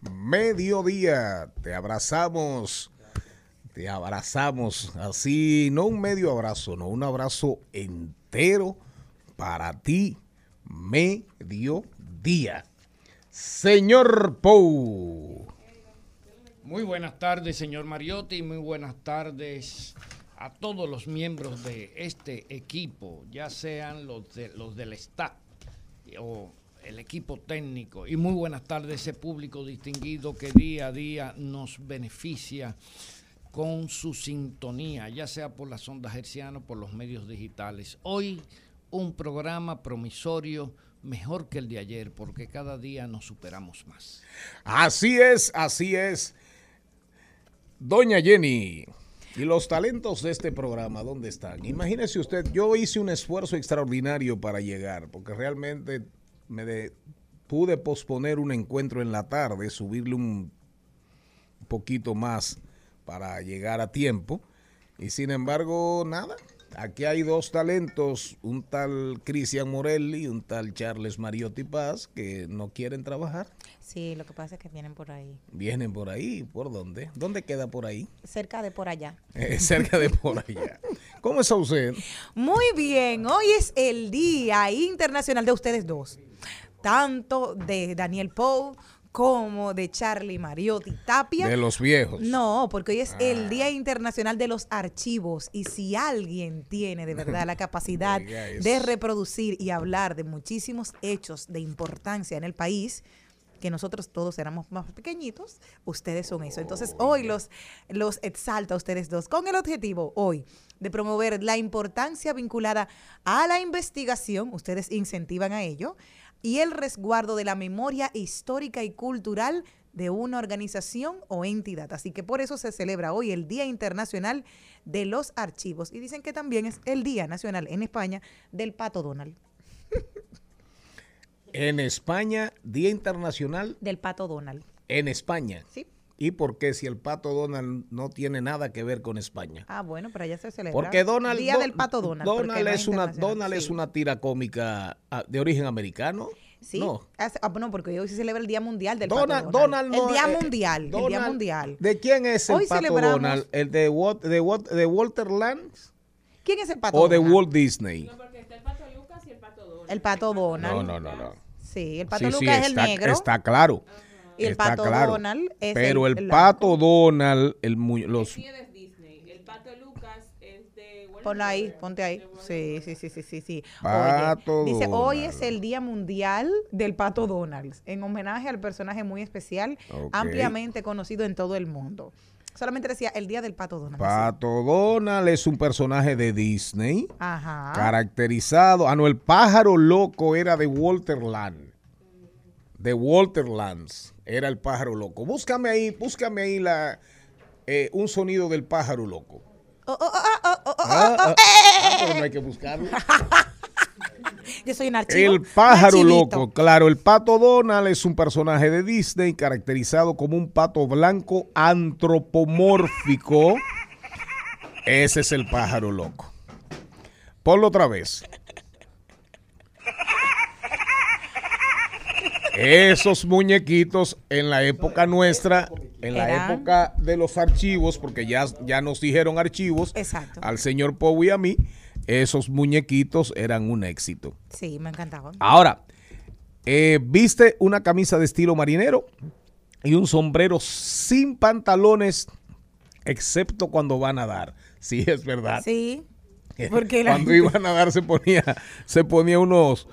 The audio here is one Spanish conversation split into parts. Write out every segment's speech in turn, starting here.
Mediodía, te abrazamos, te abrazamos así, no un medio abrazo, no, un abrazo entero para ti, mediodía. Señor Pou. Muy buenas tardes, señor Mariotti, muy buenas tardes a todos los miembros de este equipo, ya sean los, de, los del staff o el equipo técnico. Y muy buenas tardes ese público distinguido que día a día nos beneficia con su sintonía, ya sea por las ondas hercianas o por los medios digitales. Hoy un programa promisorio mejor que el de ayer, porque cada día nos superamos más. Así es, así es. Doña Jenny, y los talentos de este programa, ¿dónde están? Imagínese usted, yo hice un esfuerzo extraordinario para llegar, porque realmente me de- pude posponer un encuentro en la tarde, subirle un poquito más para llegar a tiempo. Y sin embargo, nada. Aquí hay dos talentos, un tal Cristian Morelli y un tal Charles Mariotti Paz, que no quieren trabajar. Sí, lo que pasa es que vienen por ahí. Vienen por ahí. ¿Por dónde? ¿Dónde queda por ahí? Cerca de por allá. Eh, cerca de por allá. ¿Cómo está usted? Muy bien, hoy es el Día Internacional de ustedes dos. Tanto de Daniel Poe como de Charlie Mariotti Tapia. De los viejos. No, porque hoy es el Día Internacional de los Archivos y si alguien tiene de verdad la capacidad de reproducir y hablar de muchísimos hechos de importancia en el país, que nosotros todos éramos más pequeñitos, ustedes son eso. Entonces hoy los, los exalta a ustedes dos con el objetivo hoy de promover la importancia vinculada a la investigación, ustedes incentivan a ello, y el resguardo de la memoria histórica y cultural de una organización o entidad. Así que por eso se celebra hoy el Día Internacional de los Archivos. Y dicen que también es el Día Nacional en España del Pato Donald. En España, Día Internacional Del Pato Donald. en España. ¿Sí? ¿Y por qué si el pato Donald no tiene nada que ver con España? Ah, bueno, pero allá se celebra. Porque Donald, Día del Pato Donald. Donald no es una. Donald es una tira cómica ah, de origen americano. Sí. No. Ah, no, porque hoy se celebra el Día Mundial del Donald, Pato Donald Donald. no, el Día eh, Mundial. el Día Donald- Mundial. ¿De quién es el Hoy pato celebramos- Donald? ¿El de, Wat- de, de Walter Lance ¿Quién es el Pato o de Donald? Walt Disney? El Pato Donald. No, no, no, no. Sí, el Pato Sí, sí, Lucas es el está, negro. está claro. Y el está Pato claro. Donald es Pero el el, pato Donald, el mu- los. El Ponla ahí, ponte ahí. Sí, sí, sí, sí, sí, sí. Pato Oye, dice, hoy es el Día Mundial del Pato Donald, en homenaje al personaje muy especial, ampliamente conocido en todo el mundo. Solamente decía el Día del Pato Donald. Pato Donald es un personaje de Disney. Ajá. caracterizado. Ah, no, el pájaro loco era de Walter Land. De Walter Lance. Era el pájaro loco. Búscame ahí, búscame ahí la, eh, un sonido del pájaro loco. oh, oh, oh, oh, oh, oh, Ah, oh, ah, ah, pero no hay que buscarlo. Yo soy un archivo. El pájaro un loco, claro, el pato Donald es un personaje de Disney caracterizado como un pato blanco antropomórfico. Ese es el pájaro loco. Ponlo otra vez. Esos muñequitos en la época nuestra, en la época de los archivos, porque ya, ya nos dijeron archivos, Exacto. al señor Poe y a mí, esos muñequitos eran un éxito. Sí, me encantaban. Ahora, eh, viste una camisa de estilo marinero y un sombrero sin pantalones, excepto cuando van a nadar. Sí, es verdad. Sí. Porque la Cuando gente- iba a nadar se ponía, se ponía unos,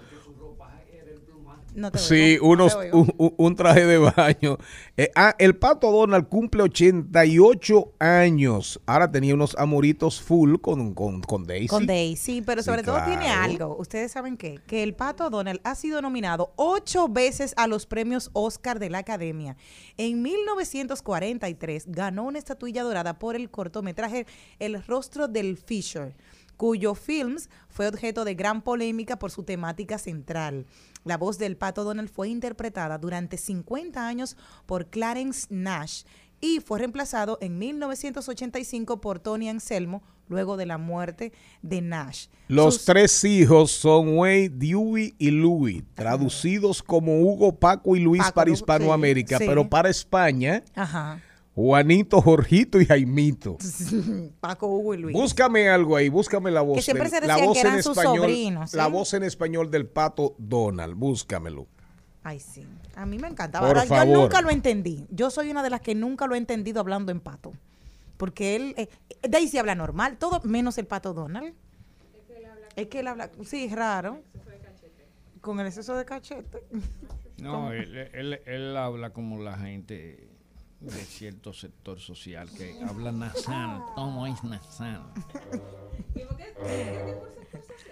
No te sí, oigo, no unos, te un, traje de baño. Eh, ah, el pato Donald cumple 88 años. Ahora tenía unos amoritos full con, con, con Daisy. Con Daisy, sí, pero Sí, sobre todo tiene algo. Ustedes saben qué? Que el pato Donald ha sido nominado ocho veces a los premios Oscar de la Academia. En 1943 ganó una estatuilla dorada por el cortometraje El rostro del Fisher, cuyo films fue objeto de gran polémica por su temática central. La voz del pato Donald fue interpretada durante 50 años por Clarence Nash y fue reemplazado en 1985 por Tony Anselmo luego de la muerte de Nash. Los Sus- tres hijos son Wade, Dewey y Louis, traducidos como Hugo, Paco y Luis Paco, para Hispanoamérica, sí, sí. pero para España, Ajá. Juanito, Jorgito y Jaimito. Paco, Hugo y Luis. Búscame algo ahí, búscame la voz. Que siempre del- se la voz que en eran sus español, sobrinos, La ¿sí? voz en español del pato Donald, búscamelo. Ay, sí. A mí me encantaba. Por Ahora, favor. yo nunca lo entendí. Yo soy una de las que nunca lo he entendido hablando en pato. Porque él, eh, Daisy habla normal, todo menos el pato Donald. Es que él habla, sí, es raro. Con el exceso de cachete. No, él, él- él habla como la gente de cierto sector social que habla nasal, todo es nasal.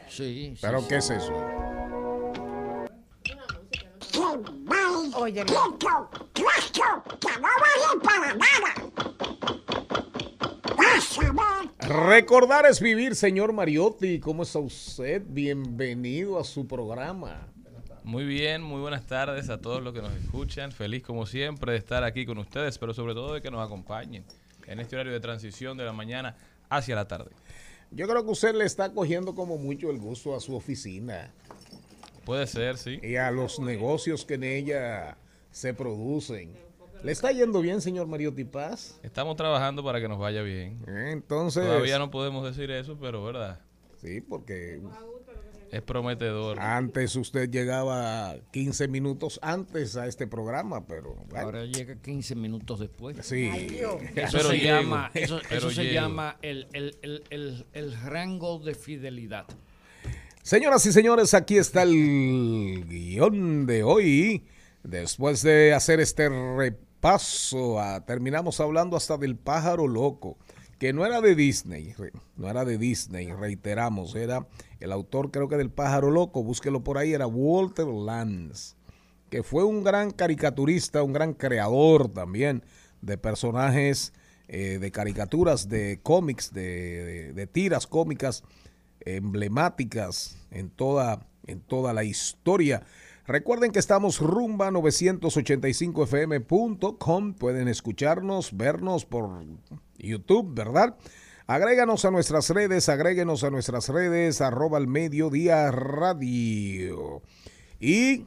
Sí, sí, ¿Pero sí. qué es eso? Oye, Recordar es vivir, señor Mariotti. ¿Cómo está usted? Bienvenido a su programa. Muy bien, muy buenas tardes a todos los que nos escuchan. Feliz como siempre de estar aquí con ustedes, pero sobre todo de que nos acompañen en este horario de transición de la mañana hacia la tarde. Yo creo que usted le está cogiendo como mucho el gusto a su oficina Puede ser, sí. y a los negocios que en ella se producen. ¿Le está yendo bien, señor Mariotti Paz? Estamos trabajando para que nos vaya bien. Entonces, Todavía no podemos decir eso, pero verdad, sí, porque es prometedor. antes usted llegaba 15 minutos antes a este programa, pero bueno, Ahora llega 15 minutos después. sí. Eso Pero se llego, llama, eso, pero eso se llego. llama el, el- el- el- el rango de fidelidad. Señoras y señores, aquí está el guion de hoy. Después de hacer este repaso, ah, terminamos hablando hasta del pájaro loco, que no era de Disney, no era de Disney, reiteramos, era el autor creo que del pájaro loco, búsquelo por ahí, era Walter Lance, que fue un gran caricaturista, un gran creador también de personajes, eh, de caricaturas, de cómics, de, de- de tiras cómicas emblemáticas en toda, en toda la historia. Recuerden que estamos rumba 985fm.com. Pueden escucharnos, vernos por YouTube, ¿verdad? Agréganos a nuestras redes, agréguenos a nuestras redes, arroba al mediodía radio. Y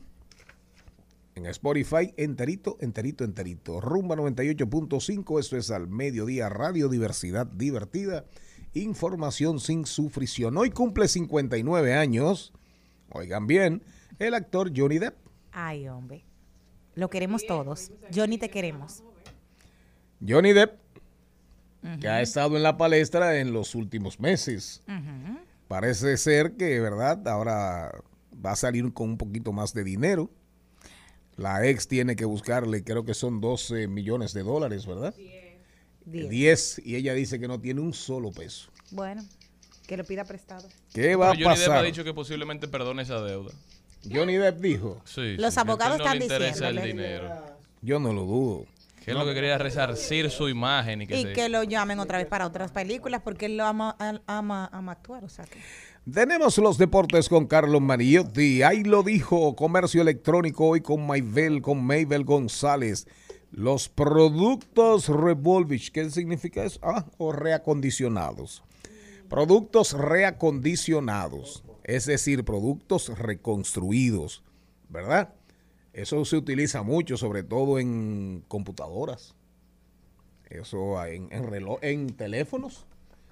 en Spotify, enterito, enterito, enterito. Rumba 98.5, esto es al mediodía radio, diversidad divertida, información sin sufrición. Hoy cumple 59 años, oigan bien, el actor Johnny Depp. Ay, hombre. Lo queremos todos. Johnny, te queremos. Johnny Depp, que ha estado en la palestra en los últimos meses. Parece ser que, ¿verdad? Ahora va a salir con un poquito más de dinero. La ex tiene que buscarle, creo que son 12 millones de dólares, ¿verdad? Diez. 10 y ella dice que no tiene un solo peso. Bueno, que lo pida prestado. ¿Qué va Pero a Johnny Depp ha pasar? dicho que posiblemente perdone esa deuda. Johnny Depp dijo, Sí, Los sí, abogados no están le interesa el diciéndole. dinero. yo no lo dudo. Que es lo que quería resarcir su imagen y que Y se- que lo llamen otra vez para otras películas porque él lo ama, ama, ama actuar. O sea que. Tenemos los deportes con Carlos Mariotti. Ahí lo dijo Comercio Electrónico hoy con Maybel, con Maybel González. Los productos Revolvich, ¿qué significa eso? Ah, o reacondicionados. Productos reacondicionados, es decir, productos reconstruidos, ¿verdad? Eso se utiliza mucho, sobre todo en computadoras. Eso en, teléfonos.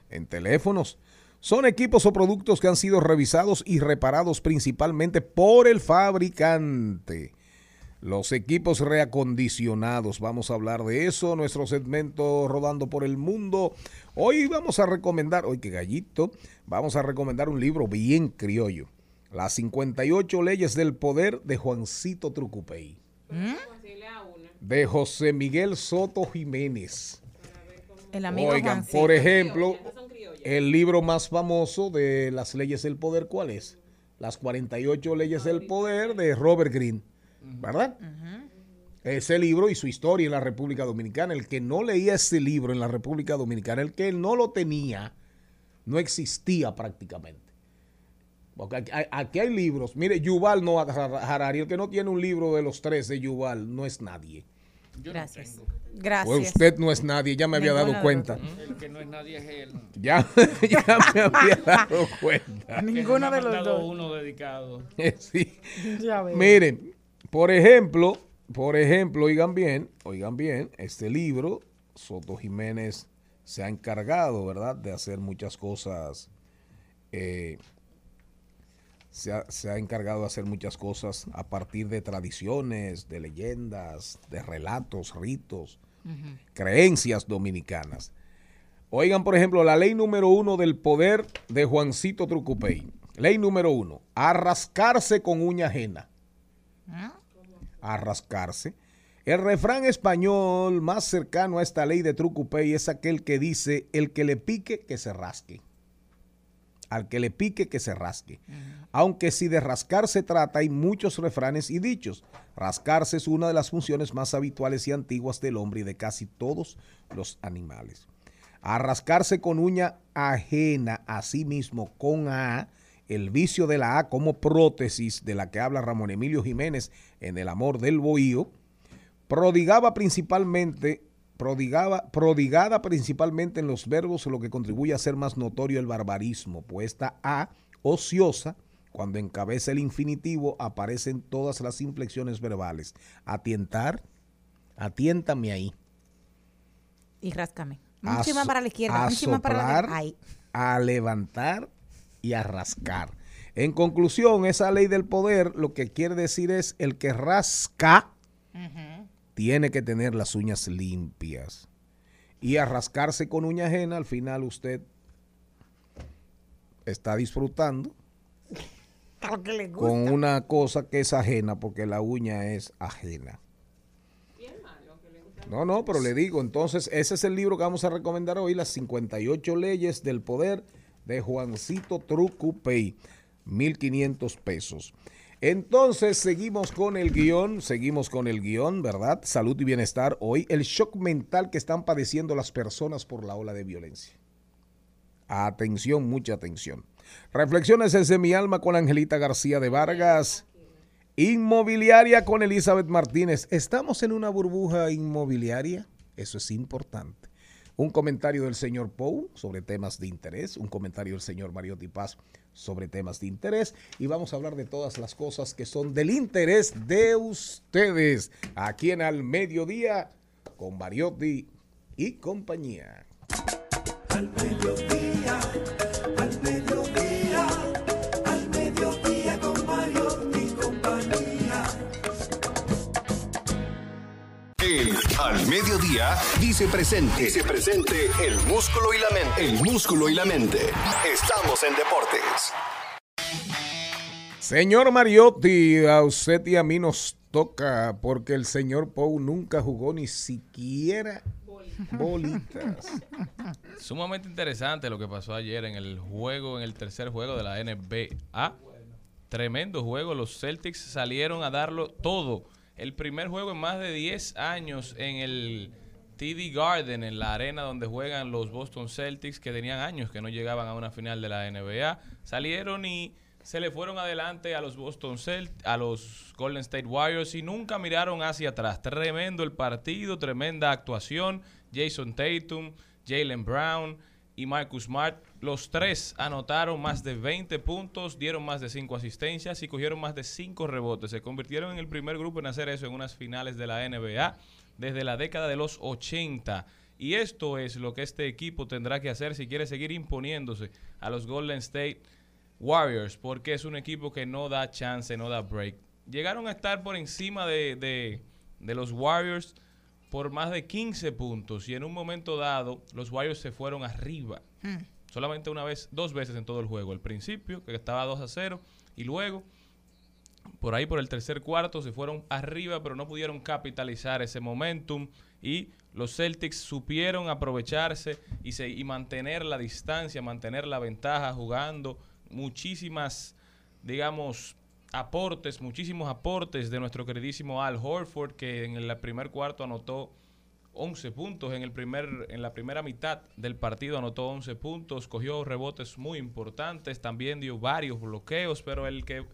En teléfonos. Son equipos o productos que han sido revisados y reparados principalmente por el fabricante. Los equipos reacondicionados, vamos a hablar de eso, nuestro segmento rodando por el mundo. Hoy vamos a recomendar, hoy que gallito, vamos a recomendar un libro bien criollo. Las 58 leyes del poder de Juancito Trucupey. Una. De José Miguel Soto Jiménez. El amigo Oigan, Juancito. por ejemplo, el libro más famoso de las leyes del poder, ¿cuál es? Las 48 leyes del poder de Robert Greene, ¿verdad? Ese libro y su historia en la República Dominicana. El que no leía ese libro en la República Dominicana, el que no lo tenía, no existía prácticamente. Porque aquí hay, aquí hay libros. Mire, Yuval Noah Harari, el que no tiene un libro de los tres de Yuval, no es nadie. Yo Gracias. no Gracias. Pues usted no es nadie, ya me había dado cuenta. El que no es nadie es él. Ya, ya me había dado cuenta. Ninguno de no los dos. uno dedicado. Sí. Ya veo. Miren, por ejemplo, por ejemplo, oigan bien, oigan bien, este libro, Soto Jiménez se ha encargado, ¿verdad?, de hacer muchas cosas. eh, se, ha, se ha encargado de hacer muchas cosas a partir de tradiciones, de leyendas, de relatos, ritos, creencias dominicanas. Oigan, por ejemplo, la ley número uno del poder de Juancito Trucupey. Ley número uno, arrascarse con uña ajena. Arrascarse. El refrán español más cercano a esta ley de Trucupey es aquel que dice, el que le pique, que se rasque. Al que le pique, que se rasque. Aunque si de rascar se trata, hay muchos refranes y dichos. Rascarse es una de las funciones más habituales y antiguas del hombre y de casi todos los animales. Arrascarse con uña ajena a sí mismo con A, el vicio de la A como prótesis de la que habla Ramón Emilio Jiménez en El amor del bohío, prodigaba principalmente, prodigaba, prodigada principalmente en los verbos, lo que contribuye a hacer más notorio el barbarismo, pues esta A, ociosa, cuando encabeza el infinitivo, aparecen todas las inflexiones verbales. Atientar, atiéntame ahí. Y ráscame. Un para la izquierda, un para la derecha. A levantar y a rascar. En conclusión, esa ley del poder lo que quiere decir es el que rasca tiene que tener las uñas limpias. Y a rascarse con uña ajena, al final usted está disfrutando Claro que le gusta. con una cosa que es ajena porque la uña es ajena. No, no, pero le digo, entonces ese es el libro que vamos a recomendar hoy, las 58 leyes del poder de Juancito Trucupey, 1500 pesos. Entonces seguimos con el guion, seguimos con el guion, ¿verdad? Salud y bienestar. Hoy el shock mental que están padeciendo las personas por la ola de violencia. Atención, mucha atención. Reflexiones desde mi alma con Angelita García de Vargas. Inmobiliaria con Elizabeth Martínez. ¿Estamos en una burbuja inmobiliaria? Eso es importante. Un comentario del señor Pou sobre temas de interés, un comentario del señor Mariotti Paz sobre temas de interés y vamos a hablar de todas las cosas que son del interés de ustedes aquí en Al Mediodía con Mariotti y compañía. Al Mediodía dice presente. Dice presente el músculo y la mente. El músculo y la mente. Estamos en deportes. Señor Mariotti, a usted y a mí nos toca porque el señor Pou nunca jugó ni siquiera bolitas. Sumamente interesante lo que pasó ayer en el juego, en el tercer juego de la NBA. Tremendo juego. Los Celtics salieron a darlo todo el primer juego en más de 10 años en el TD Garden, en la arena donde juegan los Boston Celtics, que tenían años que no llegaban a una final de la NBA. Salieron y se le fueron adelante a los Boston Celtics, a los Golden State Warriors y nunca miraron hacia atrás. Tremendo el partido, tremenda actuación. Jason Tatum, Jalen Brown y Marcus Smart, los tres anotaron más de 20 puntos, dieron más de 5 asistencias y cogieron más de 5 rebotes. Se convirtieron en el primer grupo en hacer eso en unas finales de la NBA desde la década de los 80. Y esto es lo que este equipo tendrá que hacer si quiere seguir imponiéndose a los Golden State Warriors, porque es un equipo que no da chance, no da break. Llegaron a estar por encima de, de- de los Warriors por más de 15 puntos y en un momento dado los Warriors se fueron arriba. Solamente una vez, dos veces en todo el juego. Al principio, que estaba 2 a 0, y luego por ahí por el tercer cuarto se fueron arriba, pero no pudieron capitalizar ese momentum y los Celtics supieron aprovecharse y, se, y mantener la distancia, mantener la ventaja jugando muchísimas, digamos, aportes, muchísimos aportes de nuestro queridísimo Al Horford, que en el primer cuarto anotó 11 puntos en el primer en la primera mitad del partido anotó 11 puntos, cogió rebotes muy importantes, también dio varios bloqueos, pero el que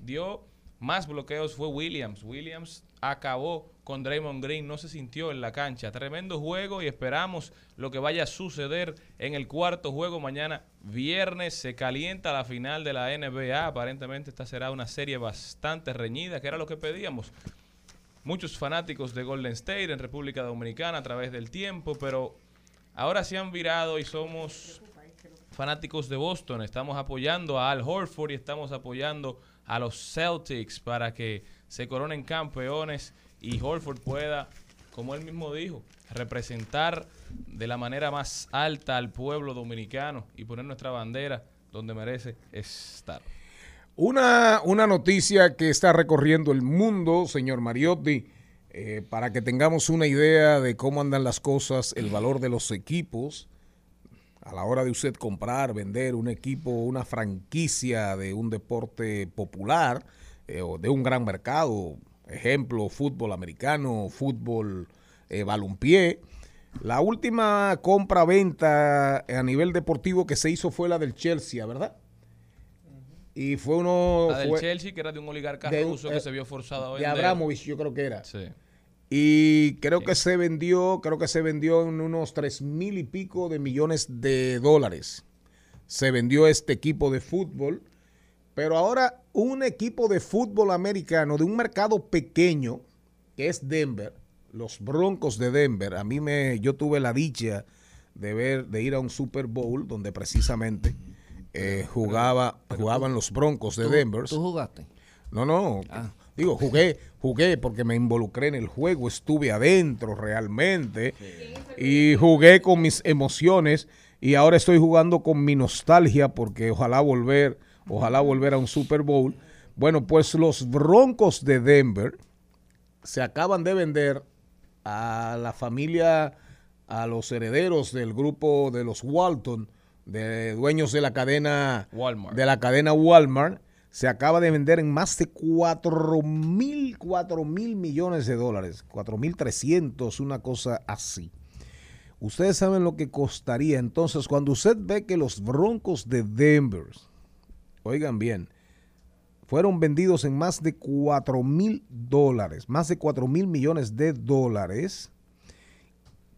dio más bloqueos fue Williams. Williams acabó con Draymond Green, no se sintió en la cancha. Tremendo juego y esperamos lo que vaya a suceder en el cuarto juego mañana viernes. Se calienta la final de la NBA. Aparentemente esta será una serie bastante reñida, que era lo que pedíamos muchos fanáticos de Golden State en República Dominicana a través del tiempo, pero ahora se han virado y somos fanáticos de Boston. Estamos apoyando a Al Horford y estamos apoyando a los Celtics para que se coronen campeones y Horford pueda, como él mismo dijo, representar de la manera más alta al pueblo dominicano y poner nuestra bandera donde merece estar. Una, una noticia que está recorriendo el mundo, señor Mariotti, eh, para que tengamos una idea de cómo andan las cosas, el valor de los equipos, a la hora de usted comprar, vender un equipo, una franquicia de un deporte popular eh, o de un gran mercado, ejemplo, fútbol americano, fútbol eh, balompié. La última compra-venta a nivel deportivo que se hizo fue la del Chelsea, ¿verdad? Y fue uno... La del fue- Chelsea, que era de un oligarca de ruso que eh, se vio forzado a de. Abramovich, yo creo que era. Sí. Y creo que se vendió, creo que se vendió en unos tres mil y pico de millones de dólares. Se vendió este equipo de fútbol. Pero ahora un equipo de fútbol americano de un mercado pequeño, que es Denver, los Broncos de Denver. A mí me, yo tuve la dicha de ver, de ir a un Super Bowl donde precisamente eh, jugaba, jugaban los Broncos de Denver. ¿Tú jugaste? No, no. Ah. Digo, jugué, jugué porque me involucré en el juego, estuve adentro realmente y jugué con mis emociones y ahora estoy jugando con mi nostalgia porque ojalá volver, ojalá volver a un Super Bowl. Bueno, pues los Broncos de Denver se acaban de vender a la familia, a los herederos del grupo de los Walton, de dueños de la cadena Walmart. de la cadena Walmart, se acaba de vender en más de 4 mil, 4 mil millones de dólares, 4 mil 300, una cosa así. Ustedes saben lo que costaría. Entonces, cuando usted ve que los Broncos de Denver, oigan bien, fueron vendidos en más de 4 mil dólares, más de 4 mil millones de dólares,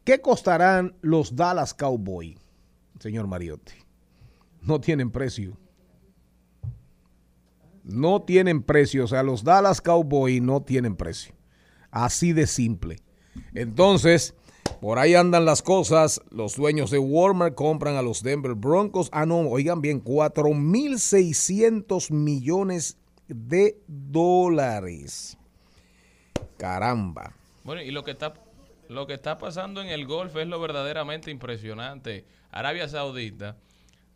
¿qué costarán los Dallas Cowboys, señor Mariotti? No tienen precio. No tienen precio. O sea, los Dallas Cowboys no tienen precio. Así de simple. Entonces, por ahí andan las cosas. Los dueños de Walmart compran a los Denver Broncos. Ah, no, oigan bien, 4.600 millones de dólares. Caramba. Bueno, y lo que está lo que está pasando en el golf es lo verdaderamente impresionante. Arabia Saudita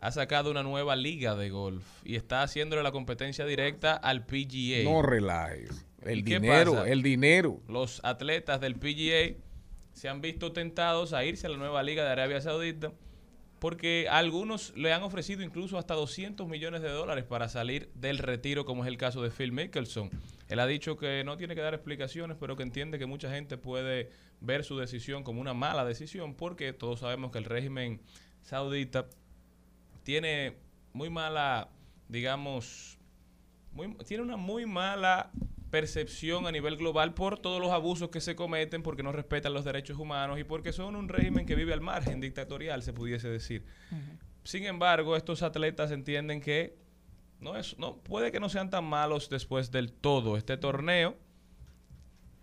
ha sacado una nueva liga de golf y está haciéndole la competencia directa al PGA. No relajes. El ¿Y qué dinero, el dinero. Los atletas del PGA se han visto tentados a irse a la nueva liga de Arabia Saudita porque algunos le han ofrecido incluso hasta 200 millones de dólares para salir del retiro, como es el caso de Phil Mickelson. Él ha dicho que no tiene que dar explicaciones, pero que entiende que mucha gente puede ver su decisión como una mala decisión, porque todos sabemos que el régimen saudita tiene muy mala, digamos, muy- tiene una muy mala percepción a nivel global por todos los abusos que se cometen, porque no respetan los derechos humanos y porque son un régimen que vive al margen dictatorial, se pudiese decir. Sin embargo, estos atletas entienden que no es, no, puede que no sean tan malos después del todo. Este torneo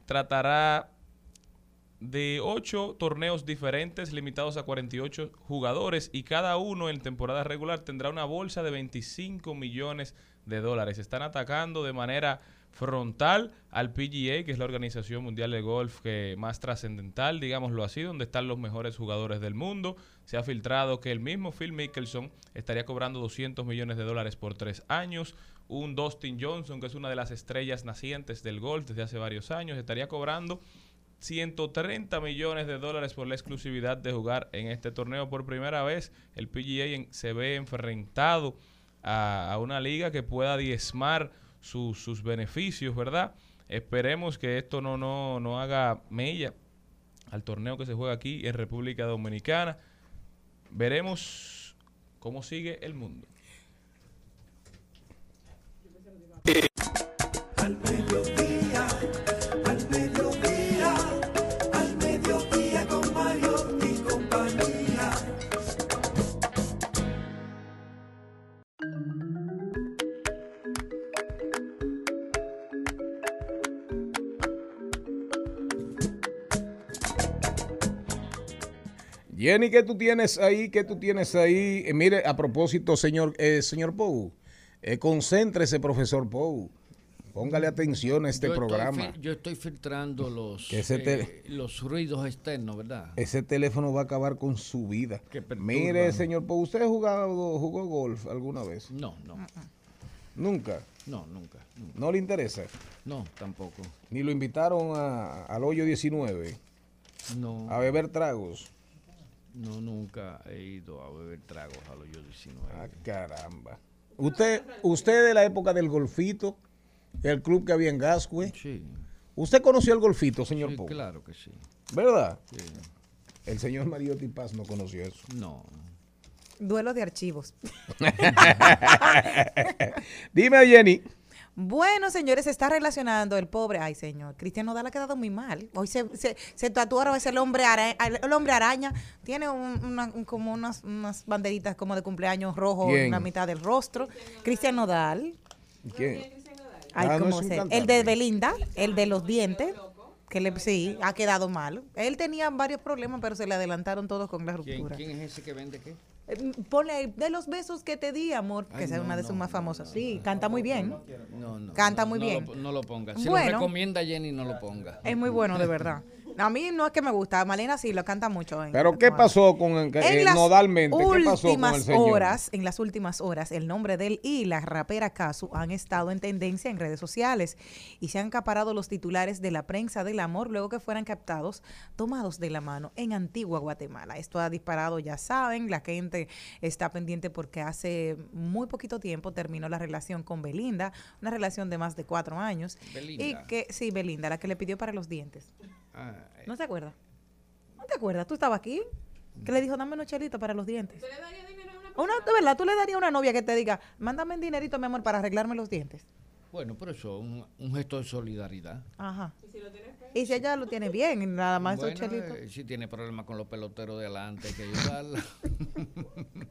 tratará de ocho torneos diferentes limitados a 48 jugadores y cada uno en temporada regular tendrá una bolsa de 25 millones de dólares. Están atacando de manera frontal al PGA, que es la organización mundial de golf que más trascendental, digámoslo así, donde están los mejores jugadores del mundo. Se ha filtrado que el mismo Phil Mickelson estaría cobrando 200 millones de dólares por tres años. Un Dustin Johnson, que es una de las estrellas nacientes del golf desde hace varios años, estaría cobrando 130 millones de dólares por la exclusividad de jugar en este torneo. Por primera vez, el PGA se ve enfrentado a, a una liga que pueda diezmar su- sus beneficios, ¿verdad? Esperemos que esto no, no, no haga mella al torneo que se juega aquí en República Dominicana. Veremos cómo sigue el mundo. Jenny, ¿qué tú tienes ahí? ¿Qué tú tienes ahí? Eh, mire, a propósito, señor, eh, señor Pou, eh, concéntrese, profesor Pou. Póngale atención a este Yo programa. yo estoy filtrando los, eh, los ruidos externos, ¿verdad? Ese teléfono va a acabar con su vida. Mire, señor Pou, ¿usted ha jugado, jugó golf alguna vez? No, no, Nunca. no, nunca, nunca. ¿No le interesa? No, tampoco. Ni lo invitaron a- al hoyo 19 No, a beber tragos. No, nunca he ido a beber tragos a los yo 19. Ah, caramba. Usted, usted de la época del golfito, el club que había en Gascue. Sí, ¿Usted conoció el golfito, señor sí, Pou? claro que sí. ¿Verdad? sí. El señor Mariotti Paz no conoció eso. No, Duelo de archivos. Dime, Jenny. Bueno, señores, se está relacionando el pobre. Ay, señor, Cristian Nodal ha quedado muy mal. Hoy se, se, se tatuaron ese el hombre, ara- el hombre araña. Tiene un- una- un- como unas, unas banderitas como de cumpleaños rojo ¿Quién? en la mitad del rostro. Cristian Nodal. ¿Quién? Ay, Ah, no ¿cómo es. El de Belinda, el de los dientes. Que le, sí, ha quedado mal. Él tenía varios problemas, pero se le adelantaron todos con la ¿Quién, ruptura. quién es ese que vende qué? Eh, Ponle de los besos que te di, amor, que Ay, no, una de no, sus más famosas. no, sí, canta muy bien. No, no. Canta muy bien. lo- no lo ponga. Si Bueno. lo recomienda Jenny, no lo ponga. Es muy bueno, de verdad. A mí no es que me gusta, Malena sí lo canta mucho. en- ¿Pero qué pasó con el, En las nodalmente? ¿Qué pasó con el últimas señor? horas, en las últimas horas, el nombre de él y la rapera Casu han estado en tendencia en redes sociales y se han acaparado los titulares de la prensa del amor luego que fueran captados tomados de la mano en Antigua Guatemala. Esto ha disparado, ya saben, la gente está pendiente porque hace muy poquito tiempo terminó la relación con Belinda, una relación de más de cuatro años. Belinda. Y que, sí, Belinda, la que le pidió para los dientes. Ah, eh, ¿No te acuerdas? ¿No te acuerdas? ¿Tú estabas aquí? Que le dijo, dame unos chelitos para los dientes. ¿Usted le daría dinero a una Una, de verdad, tú le darías a una novia que te diga, mándame un dinerito, mi amor, para arreglarme los dientes. bueno, pero eso es un, un gesto de solidaridad. Ajá. Y si ella lo tiene bien, y nada más esos Bueno, chelitos. eh, si tiene problemas con los peloteros de adelante, hay que ayudarla.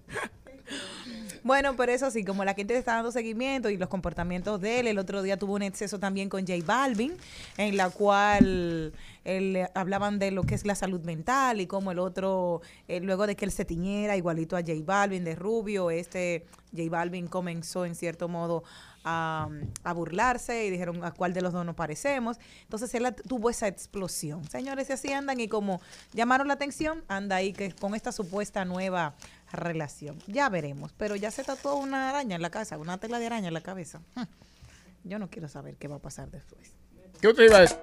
Bueno, pero eso sí, como la gente le está dando seguimiento y los comportamientos de él, el otro día tuvo un exceso también con J Balvin, en la cual él, eh, hablaban de lo que es la salud mental y cómo el otro, eh, luego de que él se tiñera igualito a J Balvin de rubio, este J Balvin comenzó en cierto modo a, burlarse y dijeron a cuál de los dos nos parecemos. Entonces él tuvo esa explosión. Señores, y así andan y como llamaron la atención, anda ahí que con esta supuesta nueva relación. Ya veremos, pero ya se tatuó una araña en la casa, una tela de araña en la cabeza. Yo no quiero saber qué va a pasar después. ¿Qué usted iba a decir?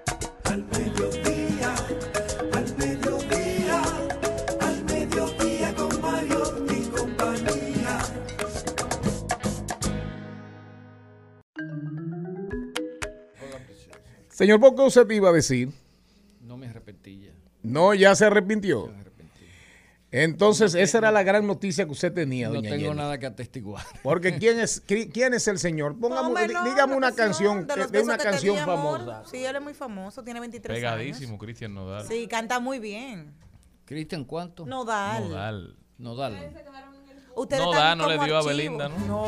al mediodía, al mediodía, al mediodía con Mario y compañía. Señor Bocco, usted te iba a decir. No me arrepentí ya. No, ya se arrepintió. Entonces, esa era la gran noticia que usted tenía, No doña tengo Jenny. nada que atestiguar. Porque ¿quién es, qui- quién es el señor? Dí- dígame una canción, de de, una canción amor. famosa. Sí, él es muy famoso, tiene 23 Pegadísimo, años. Cristian Nodal. Sí, canta muy bien. Cristian, ¿cuánto? Nodal. Nodal. Nodal. Ustedes No da, no le dio a archivo. Belinda, ¿no? No.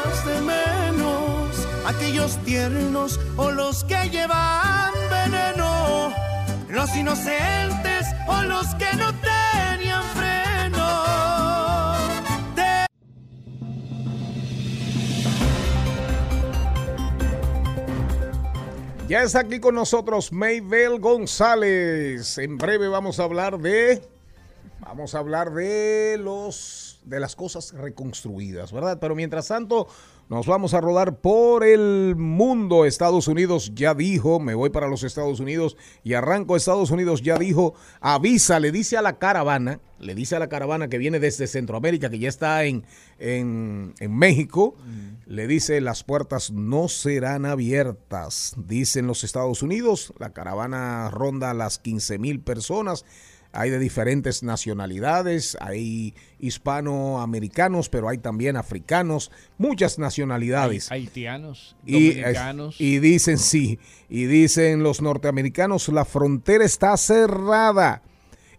¿Aquellos tiernos o los que llevan veneno? ¿Los inocentes o los que no tenían freno? Ya está aquí con nosotros Maybel González. En breve vamos a hablar de vamos a hablar de los de las cosas reconstruidas, ¿verdad? Pero mientras tanto nos vamos a rodar por el mundo. Estados Unidos ya dijo, me voy para los Estados Unidos y arranco Estados Unidos ya dijo, avisa, le dice a la caravana, le dice a la caravana que viene desde Centroamérica, que ya está en, en, en México, le dice las puertas no serán abiertas, dicen los Estados Unidos, la caravana ronda las 15 mil personas. Hay de diferentes nacionalidades, hay hispanoamericanos, pero hay también africanos, muchas nacionalidades. Haitianos, Y, dominicanos. y dicen sí, y dicen los norteamericanos, la frontera está cerrada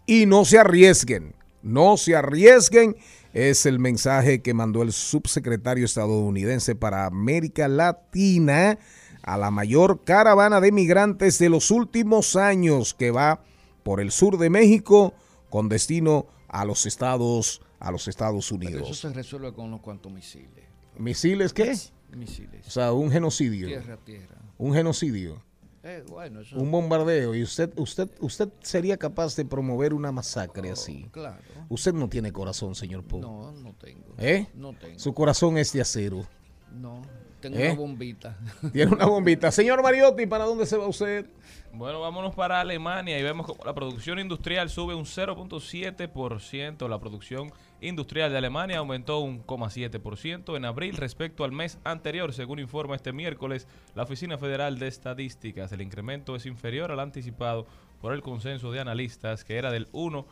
y no se arriesguen, no se arriesguen. Es el mensaje que mandó el subsecretario estadounidense para América Latina a la mayor caravana de migrantes de los últimos años que va por el sur de México con destino a los Estados a los Estados Pero eso Unidos. se resuelve con unos cuantos misiles. ¿Misiles qué? Misiles. O sea, un genocidio. Tierra tierra. Un genocidio. Eh, bueno, eso. Un bombardeo. Y usted, usted, usted sería capaz de promover una masacre así. Claro. Usted no tiene corazón, señor Poe. No, no tengo. ¿Eh? No tengo. Su corazón es de acero. No. Tengo ¿Eh? una bombita. Tiene una bombita. Señor Mariotti, ¿para dónde se va usted? Bueno, vámonos para Alemania y vemos como la producción industrial sube un 0.7%. La producción industrial de Alemania aumentó un 0,7% en abril respecto al mes anterior, según informa este miércoles la Oficina Federal de Estadísticas. El incremento es inferior al anticipado por el consenso de analistas, que era del 1%.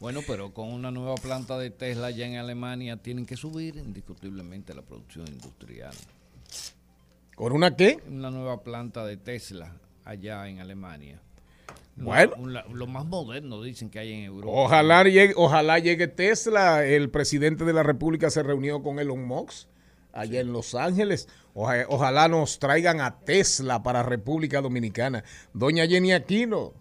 Bueno, pero con una nueva planta de Tesla ya en Alemania tienen que subir indiscutiblemente la producción industrial. ¿Con una qué? Una nueva planta de Tesla allá en Alemania. Bueno. Un- lo más moderno dicen que hay en Europa. Ojalá llegue, ojalá llegue Tesla. El presidente de la República se reunió con Elon Musk allá en Los Ángeles. Oja- ojalá nos traigan a Tesla para República Dominicana. Doña Jenny Aquino.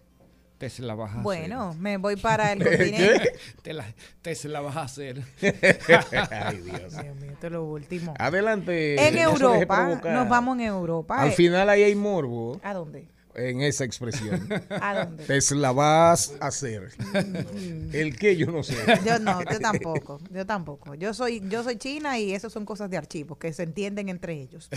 Tesla vas a Bueno, me voy para el continente. hacer. Tesla, Tesla vas a hacer. Ay, Dios. Dios mío, esto es lo último. Adelante. En se Europa, nos vamos en Europa. Al eh. final ahí hay morbo ¿A dónde? En esa expresión. ¿A dónde? Tesla vas a hacer. El que yo no sé. Yo no, yo tampoco, yo tampoco. Yo soy, yo soy china y eso son cosas de archivos que se entienden entre ellos.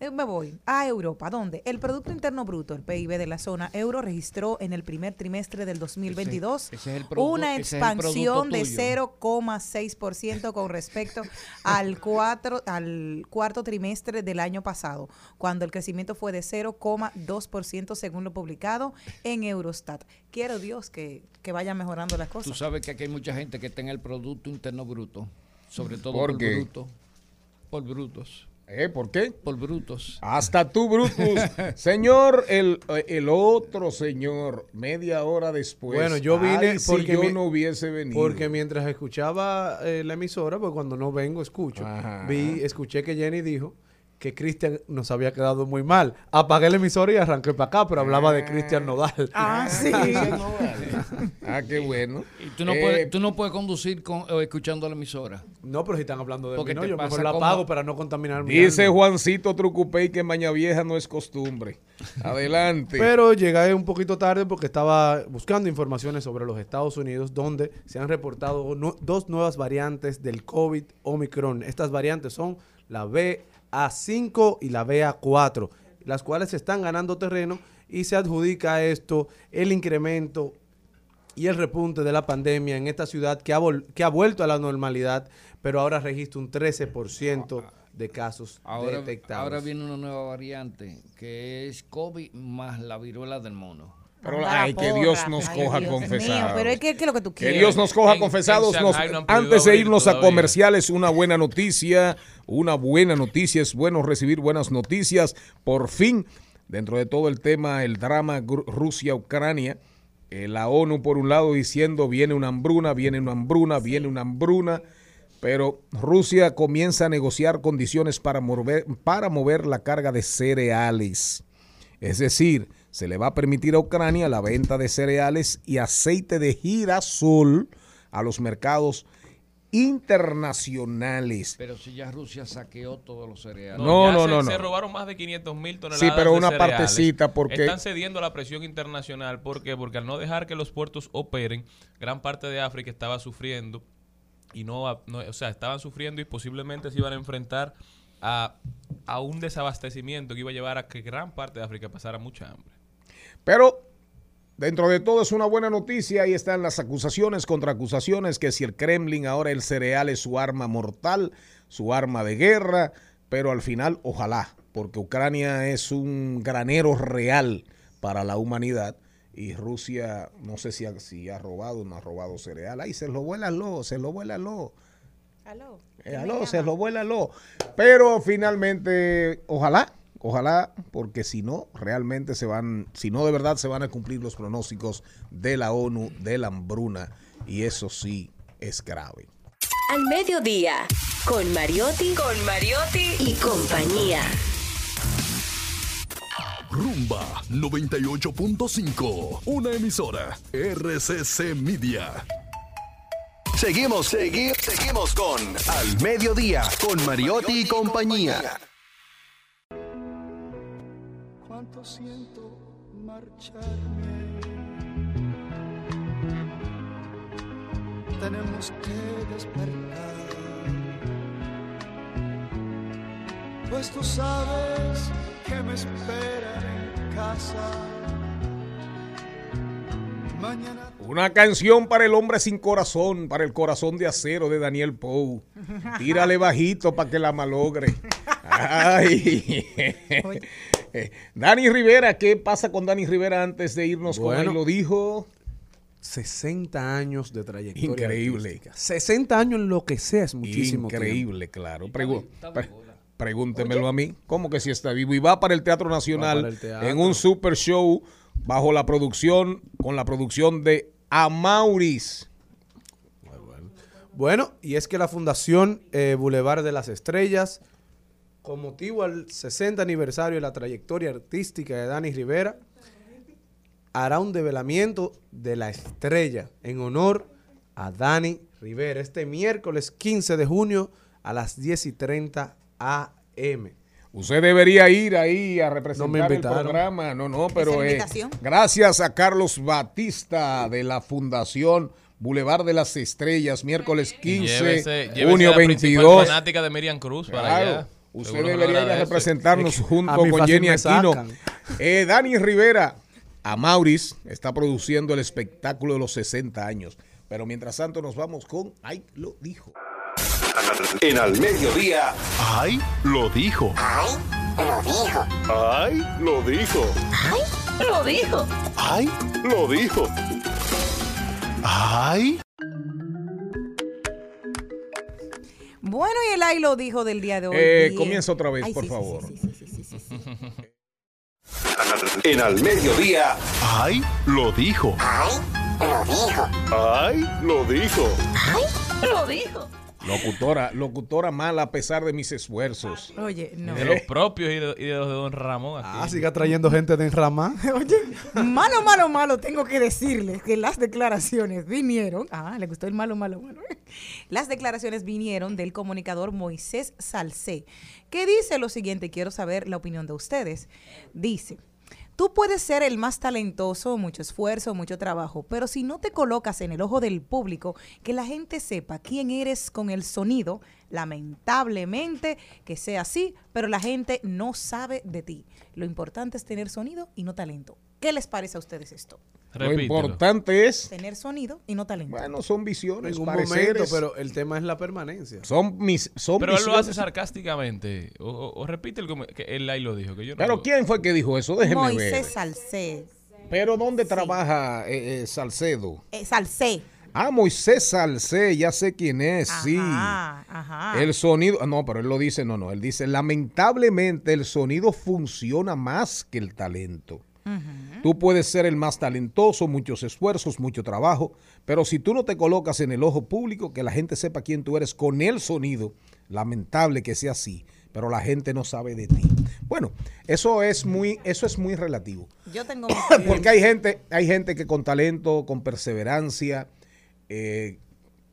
Eh, Me voy a Europa, ¿dónde? El Producto Interno Bruto, el PIB de la zona euro, registró en el primer trimestre del 2022 Ese- ese es el producto- una expansión de tuyo. 0,6% con respecto al, cuatro, al cuarto trimestre del año pasado, cuando el crecimiento fue de 0,2% según lo publicado en Eurostat. Quiero Dios que, que vayan mejorando las cosas. Tú sabes que aquí hay mucha gente que está en el Producto Interno Bruto. Sobre todo ¿Por por, qué? bruto. Por brutos. ¿Eh? ¿Por qué? Por brutos. Hasta tú, Brutus. señor, el, el otro señor, media hora después. Bueno, yo vine Ay, si porque yo mi- no hubiese venido. Porque mientras escuchaba eh, la emisora, pues cuando no vengo escucho, Ajá. vi, escuché que Jenny dijo que Cristian nos había quedado muy mal. Apagué la emisora y arranqué para acá, pero hablaba de Cristian Nodal. Ah, sí. Ah, qué bueno. Y tú no, Eh, puedes, tú no puedes conducir con, o escuchando la emisora. No, pero si están hablando de Porque mí, no, yo mejor la como- apago para no contaminar mi Dice alma. Juancito Trucupey que Maña Vieja no es costumbre. Adelante. Pero llegué un poquito tarde porque estaba buscando informaciones sobre los Estados Unidos, donde se han reportado dos nuevas variantes del COVID Omicron. Estas variantes son la BA5 y la BA4, las cuales están ganando terreno y se adjudica a esto el incremento y el repunte de la pandemia en esta ciudad que ha, vol- que ha vuelto a la normalidad, pero ahora registra un 13% de casos Ahora, detectados. ahora viene una nueva variante que es COVID más la viruela del mono. Pero, Anda la ay, que porra. Dios nos Ay, coja Dios mío, confesados. pero es que, ¿qué es lo que tú Que quieres? Dios nos coja En- confesados. en Nos- no antes de irnos a comerciales, una buena noticia. Una buena noticia. Es bueno recibir buenas noticias. Por fin, dentro de todo el tema, el drama Rusia-Ucrania, eh, la ONU por un lado diciendo viene una hambruna, viene una hambruna, viene una hambruna. Pero Rusia comienza a negociar condiciones para mover, para mover la carga de cereales. Es decir, se le va a permitir a Ucrania la venta de cereales y aceite de girasol a los mercados internacionales. Pero si ya Rusia saqueó todos los cereales. No, ya no, se, no, no. Se robaron más de 500 mil toneladas. Sí, pero de una cereales. partecita, porque- Están cediendo a la presión internacional. ¿Por qué? Porque al no dejar que los puertos operen, gran parte de África estaba sufriendo. Y no, no- o sea, estaban sufriendo y posiblemente se iban a enfrentar a, a un desabastecimiento que iba a llevar a que gran parte de África pasara mucha hambre. Pero dentro de todo es una buena noticia. Ahí están las acusaciones contra acusaciones que si el Kremlin ahora el cereal es su arma mortal, su arma de guerra, pero al final ojalá, porque Ucrania es un granero real para la humanidad y Rusia no sé si ha, si ha robado o no ha robado cereal. Ahí se lo vuélalo, se lo vuélalo. Aló. Eh, aló, se lo vuélalo. Pero finalmente, ojalá, ojalá, porque si no, realmente se van, si no de verdad se van a cumplir los pronósticos de la ONU de la hambruna. Y eso sí es grave. Al mediodía, con Mariotti, con Mariotti y compañía. Rumba 98.5. Una emisora. RCC Media. Seguimos, seguimos, seguimos con Al Mediodía, con Mariotti y compañía. Siento marcharme. Tenemos que despertar. Pues tú sabes que me esperan en casa. Mañana Una canción para el hombre sin corazón, para el corazón de acero de Daniel Pou. Tírale bajito para que la malogre. Ay. Dani Rivera, ¿qué pasa con Dani Rivera antes de irnos con ahí lo dijo? 60 años de trayectoria. Increíble. artística. 60 años en lo que sea es muchísimo Increíble, claro. Pregúntemelo a mí. ¿Cómo que si está vivo? Y va para el Teatro Nacional para el teatro. en un super show bajo la producción, con la producción de Amauris. Bueno, y es que la Fundación eh, Boulevard de las Estrellas, con motivo al 60 aniversario de la trayectoria artística de Dani Rivera, hará un develamiento de la estrella en honor a Dani Rivera este miércoles 15 de junio a las 10 y 30 am. Usted debería ir ahí a representar No me el programa. No, no, pero eh, gracias a Carlos Batista de la Fundación Boulevard de las Estrellas, miércoles 15, Llévese- llévese junio a la principal 22. fanática de Miriam Cruz para allá. Usted Seguro lo debería ir a agradece. representarnos Es que junto con Jenny Aquino. Eh, Dani Rivera, a Maurice, está produciendo el espectáculo de los 60 años. Pero mientras tanto nos vamos con Ay, lo dijo. En Al Mediodía. ¡Ay! Lo dijo. ¡Ay! Lo dijo. Lo dijo. ¡Ay! Lo dijo. ¡Ay! Bueno, y el ay lo dijo del día de hoy. Eh, comienza otra vez, Ay, por sí, favor. sí. En Al Mediodía. ¡Ay! Lo dijo. ¡Ay! Lo dijo. ¡Ay! Lo dijo. Lo dijo. Locutora, locutora mala a pesar de mis esfuerzos. Oye, no. De los propios y de, y de los de Don Ramón. Aquí. Ah, siga trayendo gente de enramar. Oye, malo, malo, malo, tengo que decirles que las declaraciones vinieron. Ah, le gustó el malo, malo, malo. Las declaraciones vinieron del comunicador Moisés Salcé, que dice lo siguiente, quiero saber la opinión de ustedes. Dice. Tú puedes ser el más talentoso, mucho esfuerzo, mucho trabajo, pero si no te colocas en el ojo del público, que la gente sepa quién eres con el sonido, lamentablemente que sea así, pero la gente no sabe de ti. Lo importante es tener sonido y no talento. ¿Qué les parece a ustedes esto? Lo Repítelo. importante es, Tener sonido y no talento. bueno, son visiones, En un momento, pero el tema es la permanencia. son mis, son Pero él lo hace sarcásticamente. O, o- o repite el que él ahí lo dijo. Que yo no Pero lo- ¿quién fue que dijo eso? Déjeme ver. Moisés Salcé. Pero ¿dónde trabaja eh, eh, Salcedo? Eh, Salcé. Ah, Moisés Salcé, ya sé quién es, sí. Ajá, ajá. El sonido, ah, no, pero él lo dice, no, no, él dice, lamentablemente el sonido funciona más que el talento. Tú puedes ser el más talentoso, muchos esfuerzos, mucho trabajo, pero si tú no te colocas en el ojo público, que la gente sepa quién tú eres con el sonido, lamentable que sea así, pero la gente no sabe de ti. Bueno, eso es muy, eso es muy relativo. Yo tengo Porque hay gente, hay gente que con talento, con perseverancia, eh,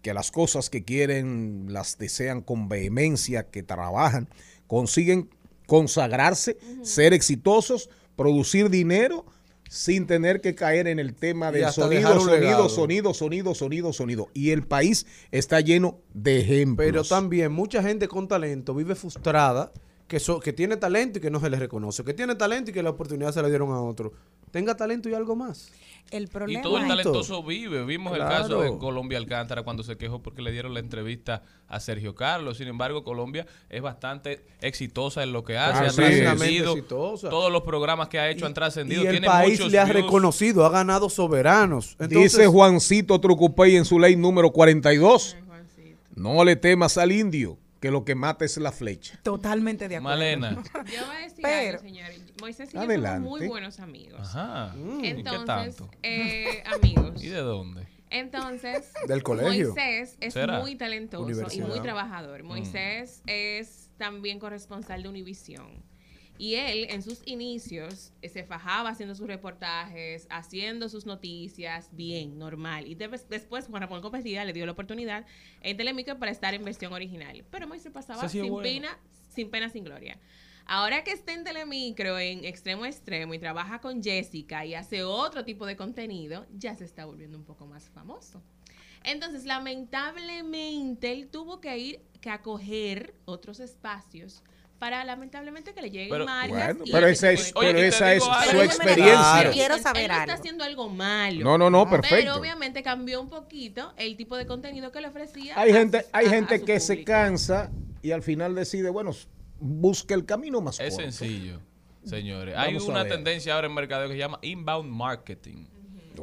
que las cosas que quieren las desean con vehemencia, que trabajan, consiguen consagrarse, ser exitosos, producir dinero sin tener que caer en el tema del sonido, sonido, sonido, sonido, sonido, sonido. Y el país está lleno de ejemplos. Pero también mucha gente con talento vive frustrada, que, so- que tiene talento y que no se le reconoce, que tiene talento y que la oportunidad se la dieron a otro. Tenga talento y algo más. El Y todo el talentoso vive. Vimos el caso de Colombia Alcántara cuando se quejó porque le dieron la entrevista a Sergio Carlos. Sin embargo, Colombia es bastante exitosa en lo que hace. Ah, ha sí. trascendido. Exitosa. Todos los programas que ha hecho han trascendido. Y el Tiene país le ha views. reconocido, ha ganado soberanos. Dice Juancito Trucupey en su ley número 42, Ay, Juancito. no le temas al indio, que lo que mata es la flecha. Totalmente de acuerdo. Malena. Yo voy a decir Pero- algo, señores. Moisés y yo Adelante. somos muy buenos amigos. Ajá. ¿Y qué Entonces, tanto? eh, amigos. ¿Y de dónde? Entonces, Del colegio. Moisés es ¿Será? muy talentoso y muy trabajador. Moisés es también corresponsal de Univisión. Y él, en sus inicios, eh, se fajaba haciendo sus reportajes, haciendo sus noticias, bien, normal. Y de- después, Juan Ramón Competida le dio la oportunidad en Telemico para estar en versión original. Pero Moisés pasaba sí es sin bueno. pena, sin pena, sin gloria. Ahora que está en Telemicro, en extremo a extremo, y trabaja con Jessica y hace otro tipo de contenido, ya se está volviendo un poco más famoso. Entonces, lamentablemente, él tuvo que ir que acoger otros espacios para lamentablemente que le lleguen Pero- marcas. Bueno, y pero ese esa es, Oye, esa es algo. su Pero experiencia. decir, Quiero Él saber no está algo. haciendo algo malo. No, no, no, perfecto. Pero obviamente cambió un poquito el tipo de contenido que le ofrecía. Hay a gente, hay a- gente que se cansa y al final decide, bueno, busca el camino más Es corto. sencillo, señores. Vamos Hay una tendencia ahora en mercadeo que se llama inbound marketing.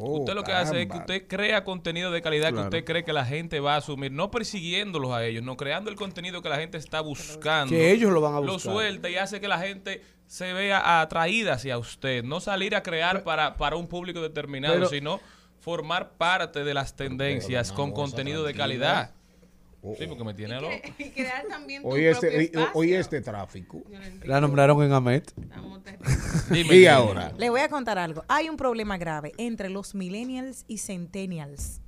Oh, usted lo que hace es que usted crea contenido de calidad Claro. que usted cree que la gente va a asumir, no persiguiéndolos a ellos, no creando el contenido que la gente está buscando. Que ellos lo van a Lo buscar. suelta y hace que la gente se vea atraída hacia usted. No salir a crear para, para un público determinado, pero- sino formar parte de las tendencias Pero, con contenido de calidad. Oh, Sí, porque me tiene loco. Y crear también tu Hoy este, hoy- este tráfico. La nombraron en Amet. Dime, Y ahora, Le voy a contar algo. Hay un problema grave entre los millennials y centennials,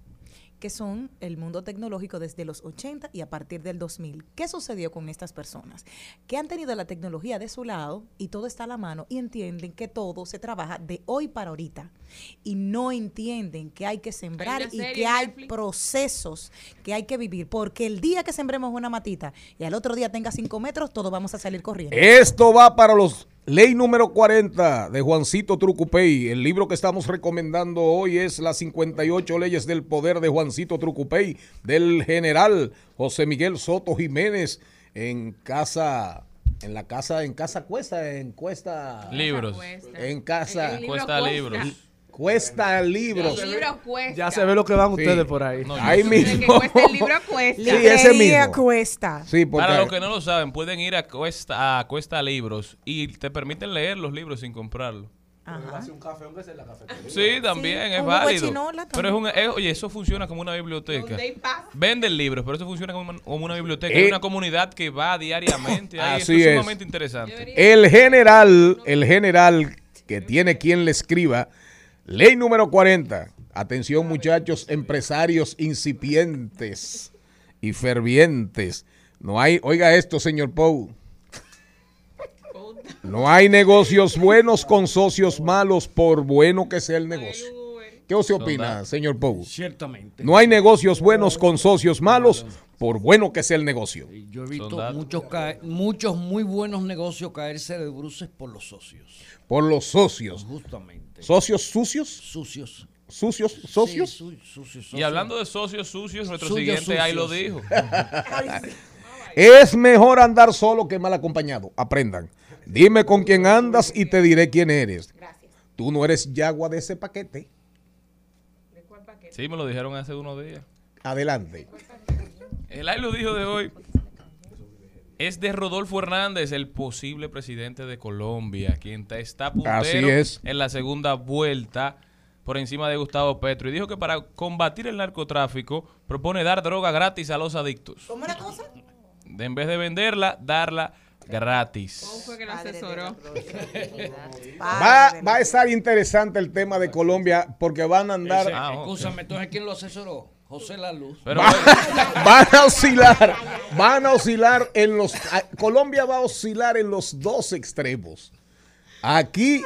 que son el mundo tecnológico desde los 80 y a partir del 2000. ¿Qué sucedió con estas personas? Que han tenido la tecnología de su lado y todo está a la mano y entienden que todo se trabaja de hoy para ahorita. Y no entienden que hay que sembrar Hay y que hay Netflix. procesos que hay que vivir. Porque el día que sembremos una matita y al otro día tenga cinco metros, todos vamos a salir corriendo. esto va para los ley número 40 de Juancito Trucupey. El libro que estamos recomendando hoy es Las 58 leyes del poder de Juancito Trucupey, del general José Miguel Soto Jiménez, en casa, en la casa, en casa cuesta, en cuesta, Libros. En casa, libro Cuesta libros. Cuesta libros. El libro cuesta. Ya se ve lo que van Sí. ustedes por ahí. No, Ahí que mismo. cuesta el libro cuesta. Sí, ese mismo. cuesta. Sí, Para los que no lo saben, pueden ir a Cuesta, a Cuesta Libros y te permiten leer los libros sin comprarlos. Ajá. un café, aunque sea en la cafetería. Sí, también Sí, es válido. Pero es un, es- oye, eso funciona como una biblioteca. Venden libros, pero eso funciona como, como una biblioteca. Eh. Hay una comunidad que va diariamente. ahí. Así es. sumamente interesante. El general, el general que tiene quien le escriba, ley número 40. Atención muchachos, empresarios incipientes y fervientes. No hay, oiga esto, señor Pou. No hay negocios buenos con socios malos, por bueno que sea el negocio. ¿Qué usted opina, señor Pou? Ciertamente. No hay negocios buenos con socios malos, por bueno que sea el negocio. Yo he visto muchos, cae- muchos muy buenos negocios caerse de bruces por los socios. Por los socios. Justamente. ¿Socios sucios? Sucios. ¿Sucios? ¿Socios? Sí, su- sucios, Y hablando de socios sucios, nuestro siguiente ahí lo sucios. dijo. Es mejor andar solo que mal acompañado. Aprendan. Dime con quién andas y te diré quién eres. Tú no eres yagua de ese paquete. Sí, me lo dijeron hace unos días. Adelante. El ahí lo dijo de hoy. Es de Rodolfo Hernández, el posible presidente de Colombia, quien está puntero Así es. en la segunda vuelta por encima de Gustavo Petro. Y dijo que para combatir el narcotráfico propone dar droga gratis a los adictos. ¿Cómo la cosa? De- en vez de venderla, darla gratis. ¿Cómo fue que asesoró? la prosperidad. Va, va a estar interesante el tema de Colombia porque van a andar, Ese- Ah, entonces ¿quién lo asesoró? José La Luz. Pero van a oscilar, van a oscilar en los, a- Colombia va a oscilar en los dos extremos. Aquí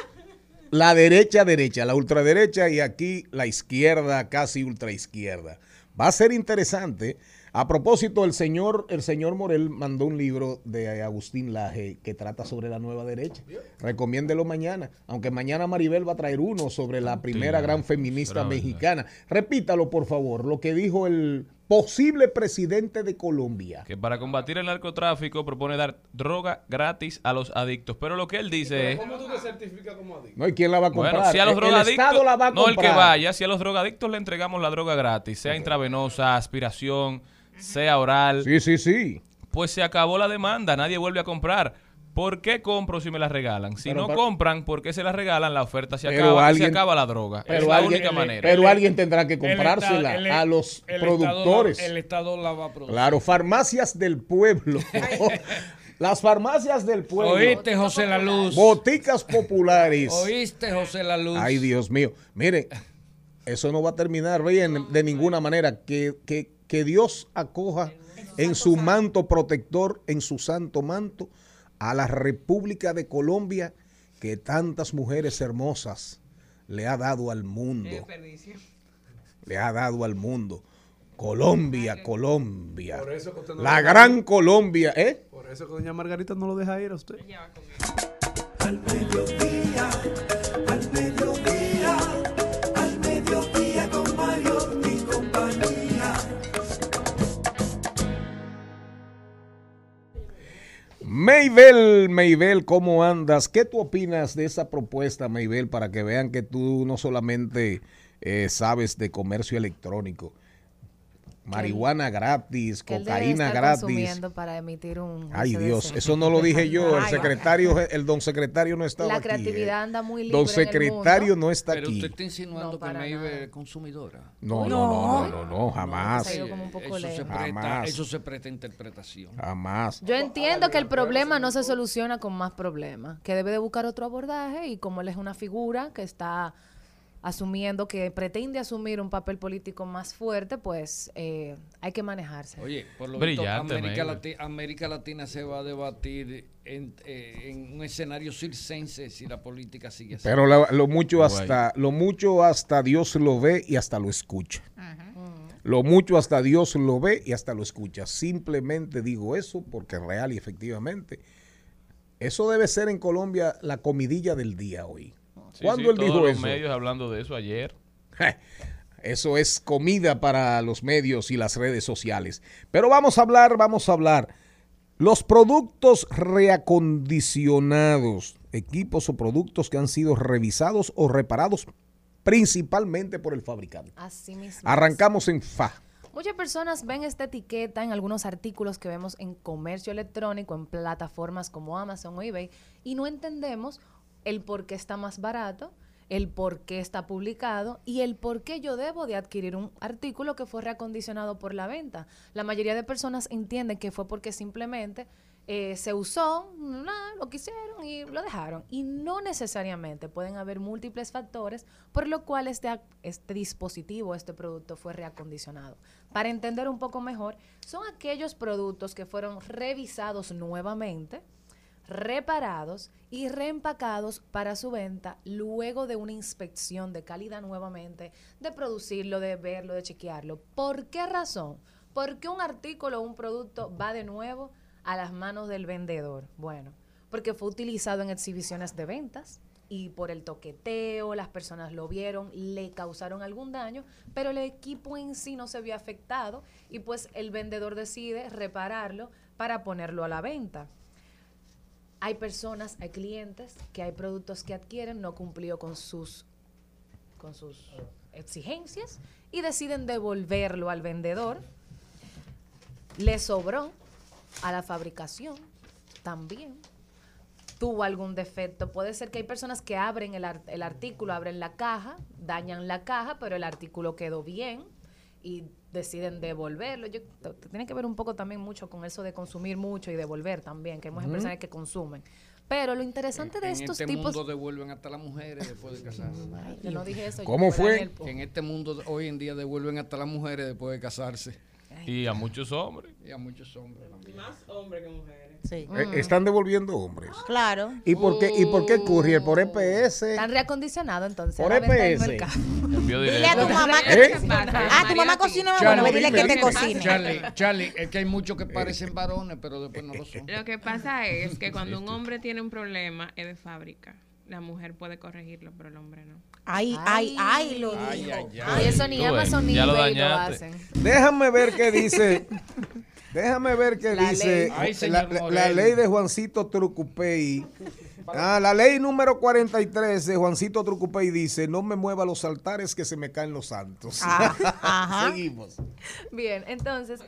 la derecha derecha, la ultraderecha y aquí la izquierda casi ultraizquierda. Va a ser interesante. A propósito, el señor, el señor Morel mandó un libro de Agustín Laje que trata sobre la nueva derecha. Recomiéndelo mañana, aunque mañana Maribel va a traer uno sobre la primera gran feminista Grande. mexicana. Repítalo, por favor, lo que dijo el posible presidente de Colombia. que para combatir el narcotráfico propone dar droga gratis a los adictos. Pero lo que él dice es... ¿Cómo tú te certificas como adicto? ¿No? ¿Y quién la va a comprar? Bueno, si a los El- el drogadictos, Estado la va a no el que vaya, si a los drogadictos le entregamos la droga gratis, sea intravenosa, aspiración, sea oral, Sí, sí, sí. pues se acabó la demanda, nadie vuelve a comprar. ¿Por qué compro si me la regalan? Si Pero no compran, ¿por qué se la regalan? La oferta se Pero acaba y alguien- se acaba la droga. es Pero la alguien, única manera. pero alguien tendrá que El comprársela el- a los el Estado la- productores. el Estado la va a producir. Claro, farmacias del pueblo. Las farmacias del pueblo. ¿Oíste, José La Luz? Boticas populares. ¿Oíste, José La Luz? Ay, Dios mío. Miren, eso no va a terminar bien de ninguna manera. Que, que, que Dios acoja en su manto protector, en su santo manto, a la República de Colombia que tantas mujeres hermosas le ha dado al mundo. Le ha dado al mundo. Colombia, Colombia. Por eso que usted no La gran Colombia, ¿eh? Por eso que doña Margarita no lo deja ir a usted. Al Maybel, Maybel, ¿cómo andas? ¿Qué tú opinas de esa propuesta, Maybel, para que vean que tú no solamente eh, sabes de comercio electrónico? Marihuana gratis, cocaína gratis. consumiendo para emitir un Ay. Dios, eso no lo dije yo, el secretario, el don secretario no estaba La aquí. creatividad eh. anda muy libre Don en el secretario mundo. no está Pero aquí. usted está insinuando No, que nada. es consumidora. No, no, no, no, no, no, jamás. Eso, se presta, Jamás. eso se presta a interpretación. Jamás. Yo entiendo que el problema no se soluciona con más problemas, que debe de buscar otro abordaje y como él es una figura que está asumiendo que pretende asumir un papel político más fuerte, pues eh, hay que manejarse. Oye, por lo Brillante, visto, América, Maybe. Lati- América Latina se va a debatir en, eh, en un escenario circense si la política sigue así. Pero la- lo mucho hasta, lo mucho hasta Dios lo ve y hasta lo escucha. Lo mucho hasta Dios lo ve y hasta lo escucha. Simplemente digo eso porque real y efectivamente. Eso debe ser en Colombia la comidilla del día hoy. Sí, ¿Cuándo sí, él todos dijo los eso? medios hablando de eso ayer. Eso es comida para los medios y las redes sociales. Pero vamos a hablar, vamos a hablar. Los productos reacondicionados, equipos o productos que han sido revisados o reparados principalmente por el fabricante. Así mismo. Arrancamos en FA. Muchas personas ven esta etiqueta en algunos artículos que vemos en comercio electrónico, en plataformas como Amazon o eBay, y no entendemos el por qué está más barato, el por qué está publicado y el por qué yo debo de adquirir un artículo que fue reacondicionado por la venta. La mayoría de personas entienden que fue porque simplemente eh, se usó, nada, lo quisieron y lo dejaron. Y no necesariamente pueden haber múltiples factores por lo cual este, este dispositivo, este producto fue reacondicionado. Para entender un poco mejor, son aquellos productos que fueron revisados nuevamente, reparados y reempacados para su venta luego de una inspección de calidad nuevamente, de producirlo, de verlo, de chequearlo. ¿Por qué razón? ¿Por qué un artículo o un producto va de nuevo a las manos del vendedor? Bueno, porque fue utilizado en exhibiciones de ventas y por el toqueteo, las personas lo vieron, le causaron algún daño, pero el equipo en sí no se vio afectado y pues el vendedor decide repararlo para ponerlo a la venta. Hay personas, hay clientes que hay productos que adquieren, no cumplió con sus, con sus exigencias y deciden devolverlo al vendedor. Le sobró a la fabricación también. Tuvo algún defecto. Puede ser que hay personas que abren el, el artículo, abren la caja, dañan la caja, pero el artículo quedó bien y deciden devolverlo. Yo, tiene que ver un poco también mucho con eso de consumir mucho y devolver también, que hay muchas Ujú. personas que consumen. Pero lo interesante de en estos este tipos... mundo devuelven hasta las mujeres después de casarse. Yo no dije eso. ¿Cómo fue en este mundo de- hoy en día devuelven hasta las mujeres después de casarse. Y a muchos hombres. Y a muchos hombres. Más hombres que mujeres. Sí. Eh, están devolviendo hombres. Claro. ¿Y por qué, y por qué Courier? ¿Por EPS? Están reacondicionados entonces. Por EPS. Envío Dile a tu mamá ¿Eh? que... Ah, tu mamá cocina, bueno, ve, dile que te cocine. Charlie, Charlie, es que hay muchos que parecen varones, pero después no lo son. Lo que pasa es que cuando un hombre tiene un problema es de fábrica. La mujer puede corregirlo, pero el hombre no. Ay, ay, ay, lo Ay, dijo. ay, ay. Eso ni Amazon ni ya lo eBay lo hacen. Déjame ver qué dice. Déjame ver qué La dice ley. Ay, la, señor la- Morel. la ley de Juancito Trucupey. Ah, la ley número 43 de Juancito Trucupey dice, no me mueva los altares que se me caen los santos. Ah, ajá. Seguimos. Bien, entonces,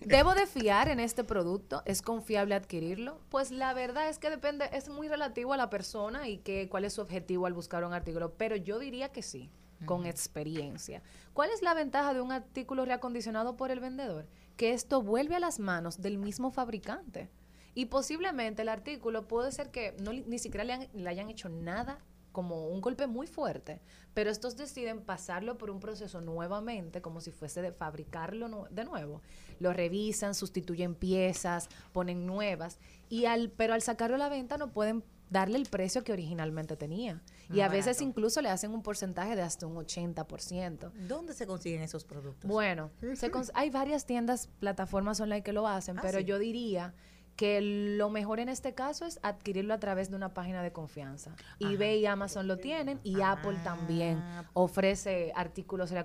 ¿debo de fiar en este producto? ¿Es confiable adquirirlo? Pues la verdad es que depende, es muy relativo a la persona y que, cuál es su objetivo al buscar un artículo, pero yo diría que sí, con experiencia. ¿Cuál es la ventaja de un artículo reacondicionado por el vendedor? Que esto vuelve a las manos del mismo fabricante. Y posiblemente el artículo puede ser que no, ni siquiera le, han- le hayan hecho nada como un golpe muy fuerte, pero estos deciden pasarlo por un proceso nuevamente, como si fuese de fabricarlo nu- de nuevo. Lo revisan, sustituyen piezas, ponen nuevas, y al, pero al sacarlo a la venta no pueden darle el precio que originalmente tenía. Y a veces incluso le hacen un porcentaje de hasta un 80%. ¿Dónde se consiguen esos productos? Bueno, se cons- hay varias tiendas, plataformas online que lo hacen, Ah, pero sí. yo diría que lo mejor en este caso es adquirirlo a través de una página de confianza. eBay y Amazon lo tienen y Apple también Ah. ofrece artículos el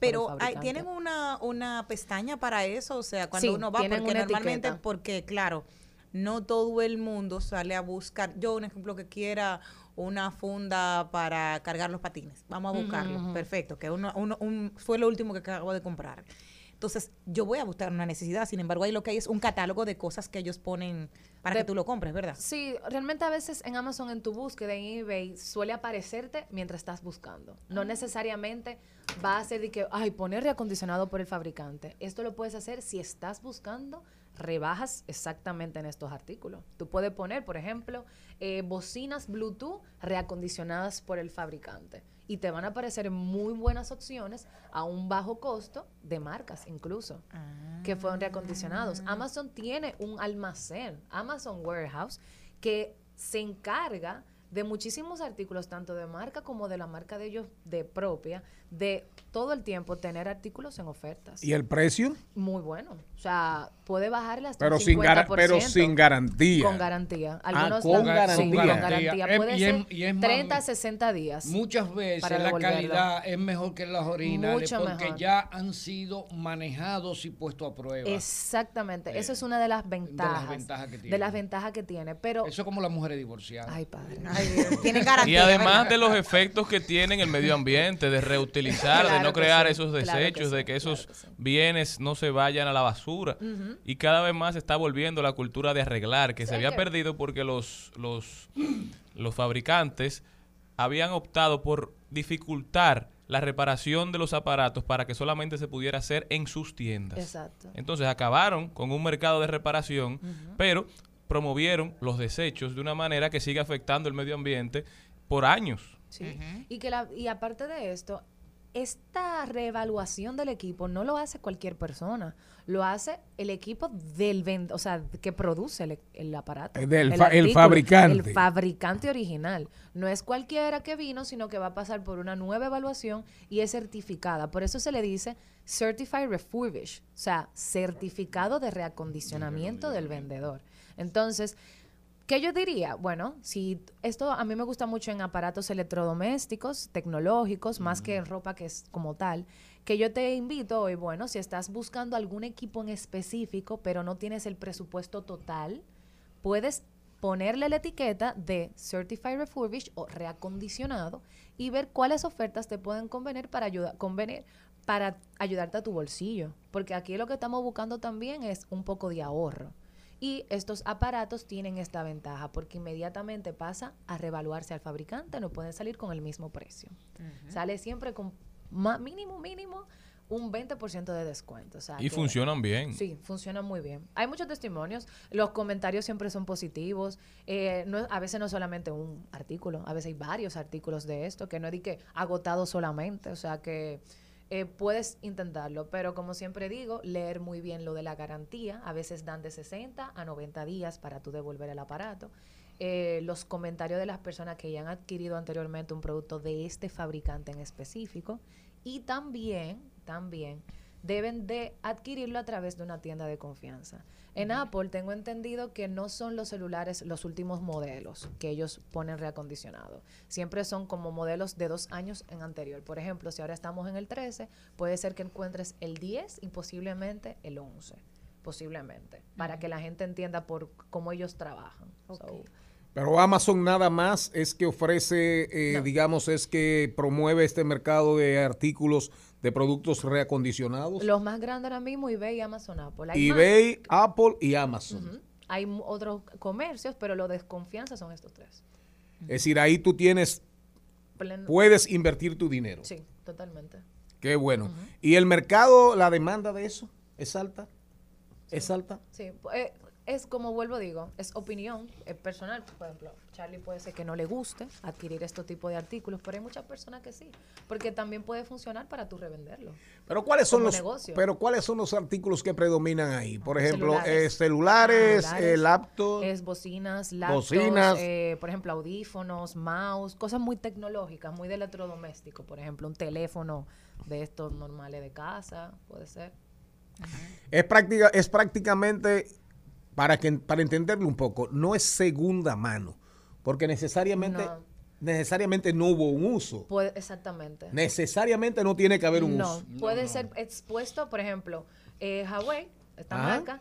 Pero hay- fabricante. tienen una, una pestaña para eso, o sea, cuando Sí, uno va, porque normalmente, etiqueta. porque claro, no todo el mundo sale a buscar. Yo, un ejemplo, que quiera una funda para cargar los patines. Vamos a buscarlo. Perfecto, que uno, uno- un- fue lo último que acabo de comprar. Entonces, yo voy a buscar una necesidad. Sin embargo, ahí lo que hay es un catálogo de cosas que ellos ponen para De- que tú lo compres, ¿verdad? Sí, realmente a veces en Amazon, en tu búsqueda, en eBay, suele aparecerte mientras estás buscando. No necesariamente va a ser de que, ay, poner reacondicionado por el fabricante. Esto lo puedes hacer si estás buscando rebajas exactamente en estos artículos. Tú puedes poner, por ejemplo, eh, bocinas Bluetooth reacondicionadas por el fabricante. Y te van a aparecer muy buenas opciones a un bajo costo de marcas incluso que fueron reacondicionados. Amazon tiene un almacén, Amazon Warehouse, que se encarga de muchísimos artículos, tanto de marca como de la marca de ellos de propia, de todo el tiempo tener artículos en ofertas. ¿Y el precio? Muy bueno. O sea, puede bajarle hasta Pero un sin, 50%. pero sin garantía. Con garantía. Ah, Algunos con dan- garantía. sí, con garantía. garantía. Puede y es- ser y es más- 30 a 60 días. Muchas veces para la calidad es mejor que las originales Mucho porque mejor. ya han sido manejados y puestos a prueba. Exactamente. Eso es una de las ventajas. ventajas que De tiene. las ventajas que tiene. Pero Eso es como las mujeres divorciadas. Ay, padre. Ay, tienen Y además ¿verdad? de los efectos que tiene en el medio ambiente, de reutilizar, de no crear sí, esos claro que desechos, sí, de que esos claro que sí. bienes no se vayan a la basura. Y cada vez más se está volviendo la cultura de arreglar, que se había que- perdido porque los, los, los fabricantes habían optado por dificultar la reparación de los aparatos para que solamente se pudiera hacer en sus tiendas. Exacto. Entonces acabaron con un mercado de reparación, pero promovieron los desechos de una manera que sigue afectando el medio ambiente por años. Sí. y, que la, y aparte de esto, esta reevaluación del equipo no lo hace cualquier persona, lo hace el equipo del o sea, que produce el, el aparato. Eh, del fa- el fabricante. El fabricante original. No es cualquiera que vino, sino que va a pasar por una nueva evaluación y es certificada. Por eso se le dice Certified Refurbish, o sea, certificado de reacondicionamiento del vendedor. Entonces, ¿Qué yo diría? Bueno, si esto a mí me gusta mucho en aparatos electrodomésticos, tecnológicos, más que en ropa que es como tal, que yo te invito hoy, bueno, si estás buscando algún equipo en específico, pero no tienes el presupuesto total, puedes ponerle la etiqueta de Certified Refurbished o reacondicionado y ver cuáles ofertas te pueden convenir para ayudar, convenir para ayudarte a tu bolsillo. Porque aquí lo que estamos buscando también es un poco de ahorro. Y estos aparatos tienen esta ventaja porque inmediatamente pasa a revaluarse al fabricante, no pueden salir con el mismo precio. Sale siempre con ma- mínimo, mínimo un 20% de descuento. o sea Y que- funcionan bien. Sí, funcionan muy bien. Hay muchos testimonios, los comentarios siempre son positivos. eh, no, a veces no solamente un artículo, a veces hay varios artículos de esto, que no es de que agotado solamente, o sea que eh, puedes intentarlo, pero como siempre digo, leer muy bien lo de la garantía, a veces dan de 60 a 90 días para tú devolver el aparato. Eh, los comentarios de las personas que ya han adquirido anteriormente un producto de este fabricante en específico y también, también deben de adquirirlo a través de una tienda de confianza. En Apple tengo entendido que no son los celulares los últimos modelos que ellos ponen reacondicionado. Siempre son como modelos de dos años en anterior. Por ejemplo, si ahora estamos en el 13, puede ser que encuentres el 10 y posiblemente el 11. Posiblemente. Para que la gente entienda por cómo ellos trabajan. So, Pero Amazon nada más es que ofrece, eh, digamos, es que promueve este mercado de artículos de productos reacondicionados. los más grandes ahora mismo, eBay y Amazon Apple. Hay más. eBay, Apple y Amazon. Hay otros comercios, pero de desconfianza son estos tres. Es decir, ahí tú tienes, Pleno- puedes invertir tu dinero. Sí, totalmente. Qué bueno. ¿Y el mercado, la demanda de eso es alta? ¿Es alta? Sí, eh, es como vuelvo digo, es opinión es personal. Por ejemplo, Charlie puede ser que no le guste adquirir este tipo de artículos, pero hay muchas personas que sí, porque también puede funcionar para tú revenderlo. Pero ¿cuáles son los negocio. pero cuáles son los artículos que predominan ahí? Por ejemplo, Celulares. eh, celulares, Celulares, eh, laptops. Es bocinas, laptops, Bocinas. eh, por ejemplo, audífonos, mouse, cosas muy tecnológicas, muy de electrodoméstico. Por ejemplo, un teléfono de estos normales de casa, puede ser. Es práctica, es prácticamente para que para entenderlo un poco, no es segunda mano, porque necesariamente No. necesariamente no hubo un uso. Puede, exactamente. Necesariamente no tiene que haber un no, uso. puede ser expuesto, por ejemplo, eh, Huawei, esta Ajá. marca,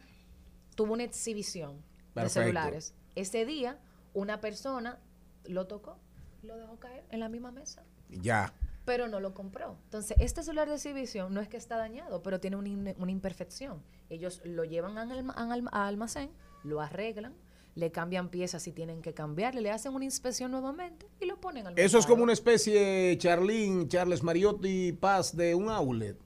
tuvo una exhibición de celulares. Ese día, una persona lo tocó, lo dejó caer en la misma mesa, Ya. Pero no lo compró. Entonces, este celular de exhibición no es que está dañado, pero tiene una, una imperfección. Ellos lo llevan a almacén, lo arreglan, le cambian piezas si tienen que cambiarle, le hacen una inspección nuevamente y lo ponen al Eso es como una especie, Charlín, Charles Mariotti, Paz, de un outlet.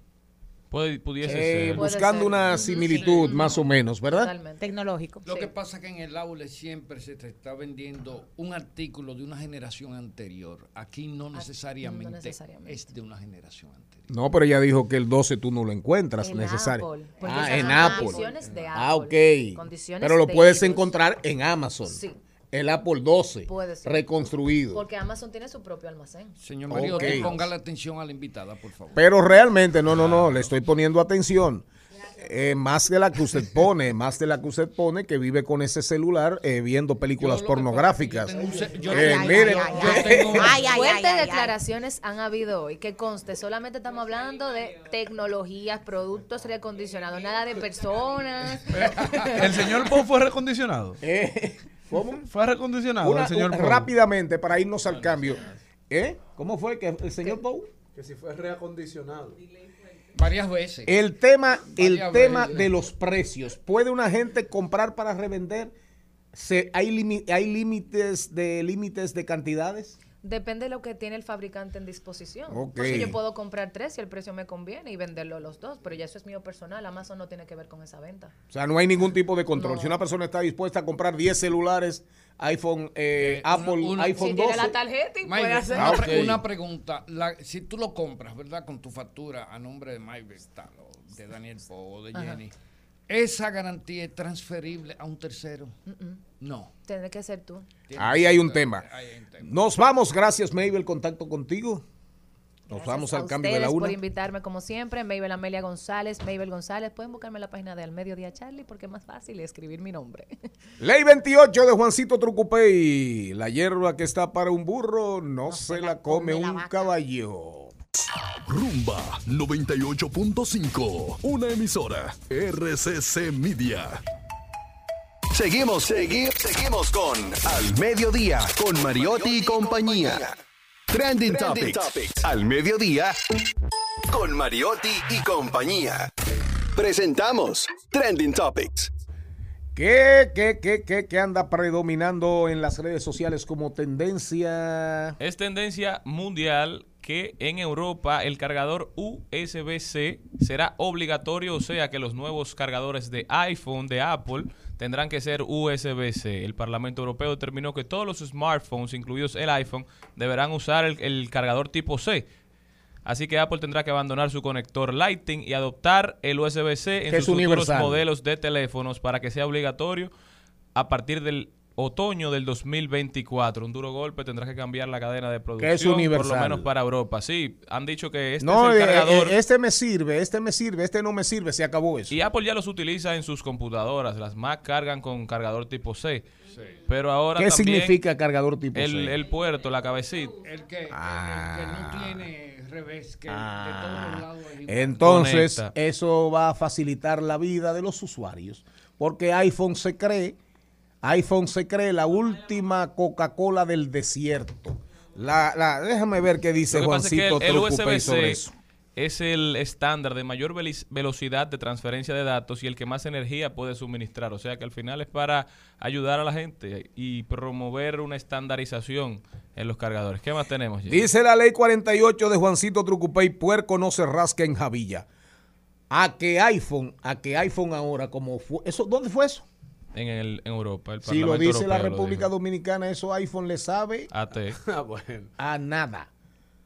Puede, pudiese Eh, ser. Puede buscando ser. una similitud, sí. más o menos, ¿verdad? Totalmente. Tecnológico. Lo Sí. que pasa que en el aula siempre se te está vendiendo un artículo de una generación anterior. Aquí no necesariamente, necesariamente. es de una generación anterior. No, pero ella dijo que el 12 tú no lo encuentras En necesario. Apple, Ah, en Apple. condiciones de Ah, Apple, ok. condiciones Pero lo de puedes encontrar en Amazon. Sí. El Apple 12. Puede ser. Reconstruido. Porque Amazon tiene su propio almacén. Señor Mariotti, Ok. ponga la atención a la invitada, por favor. Pero realmente, no, no, no, le estoy poniendo atención. Eh, más de la que usted pone, más de la que usted pone que vive con ese celular eh, viendo películas pornográficas. Fuertes declaraciones han habido hoy. Que conste, solamente estamos hablando de tecnologías, productos reacondicionados, nada de personas. El señor Pon fue recondicionado. eh, ¿Cómo? Fue recondicionado Una- el señor un- Pou. rápidamente para irnos al cambio. ¿Eh? ¿Cómo fue que el señor Pou? Que si fue reacondicionado. Varias veces. El tema, el Varias tema veces. de los precios. ¿Puede una gente comprar para revender? Se, hay, limi- hay límites de límites de cantidades. Depende de lo que tiene el fabricante en disposición. Ok. Porque yo puedo comprar tres si el precio me conviene y venderlo los dos, pero ya eso es mío personal. Amazon no tiene que ver con esa venta. O sea, no hay ningún tipo de control. No. Si una persona está dispuesta a comprar 10 celulares, iPhone, eh, Apple, una- iPhone si 12. tiene la tarjeta y puede hacer. una, Ah, pre- ok. una pregunta. La- si tú lo compras, ¿verdad? Con tu factura a nombre de Mike Vestal o de Daniel Poe o de Ajá. ¿Esa garantía es transferible a un tercero? No. Tiene que ser tú. Ahí hay un tema. Ahí hay un tema. Nos vamos. Gracias, Mabel. Contacto contigo. Nos Gracias vamos a al cambio de la una. por invitarme como siempre. Mabel Amelia González, Mabel González. Pueden buscarme en la página de Al Mediodía Charlie porque es más fácil escribir mi nombre. Ley 28 de Juancito Trucupey. La hierba que está para un burro no, se, la come, un caballo. Rumba 98.5. Una emisora. RCC Media. Seguimos, seguimos, seguimos con Al Mediodía, con Mariotti y compañía. Trending, Topics. Al Mediodía, con Mariotti y compañía. Presentamos Trending Topics. ¿Qué, qué, qué, qué, qué anda predominando en las redes sociales como tendencia? Es tendencia mundial que en Europa el cargador USB-C será obligatorio, o sea que los nuevos cargadores de iPhone, de Apple, tendrán que ser USB-C. El Parlamento Europeo determinó que todos los smartphones, incluidos el iPhone, deberán usar el, el cargador tipo C. Así que Apple tendrá que abandonar su conector Lightning y adoptar el USB-C en sus futuros modelos de teléfonos para que sea obligatorio a partir del otoño del 2024. Un duro golpe tendrá que cambiar la cadena de producción. es universal. Por lo menos para Europa. Sí, han dicho que este no, es el eh, cargador. eh, este me sirve, este me sirve, este no me sirve, se acabó eso. Y Apple ya los utiliza en sus computadoras. Las Mac cargan con cargador tipo C. Pero ahora ¿Qué también significa cargador tipo el, C? el puerto, la cabecita. El que, el- Ah. el que no tiene revés, que de todos los lados es igual. Entonces, Conecta. eso va a facilitar la vida de los usuarios, porque iPhone se cree, iPhone se cree la última Coca-Cola del desierto. La, la- déjame ver qué dice pasa es que Juancito el, el sobre eso. es el estándar de mayor velocidad de transferencia de datos y el que más energía puede suministrar. O sea que al final es para ayudar a la gente y promover una estandarización en los cargadores. ¿Qué más tenemos? Dice la ley 48 de Juancito Trucupey, puerco no se rasca en Javilla. A que iPhone, a que iPhone ahora, como fue, eso, ¿dónde fue eso? En, el, en Europa. El Si lo dice la Europeo República. Dominicana, eso iPhone le sabe AT, Ah, bueno. a nada.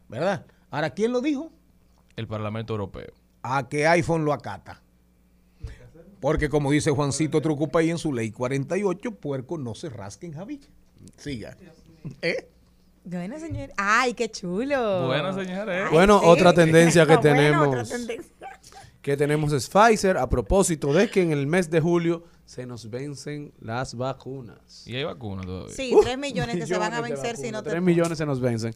¿Verdad? Ahora, ¿quién lo dijo? el Parlamento Europeo. a que iPhone lo acata. Porque como dice Juancito Trucupay en su ley 48, puerco no se rasca en Javilla. Siga. ¿Eh? Bueno, señor. Ay, qué chulo. Bueno, señores. Bueno, Sí. otra tendencia que Bueno, tenemos otra tendencia. que tenemos es Pfizer a propósito de que en el mes de julio se nos vencen las vacunas. Y hay vacunas todavía. Sí, tres millones que se van a vencer si no vacunas, te Tres millones se nos vencen.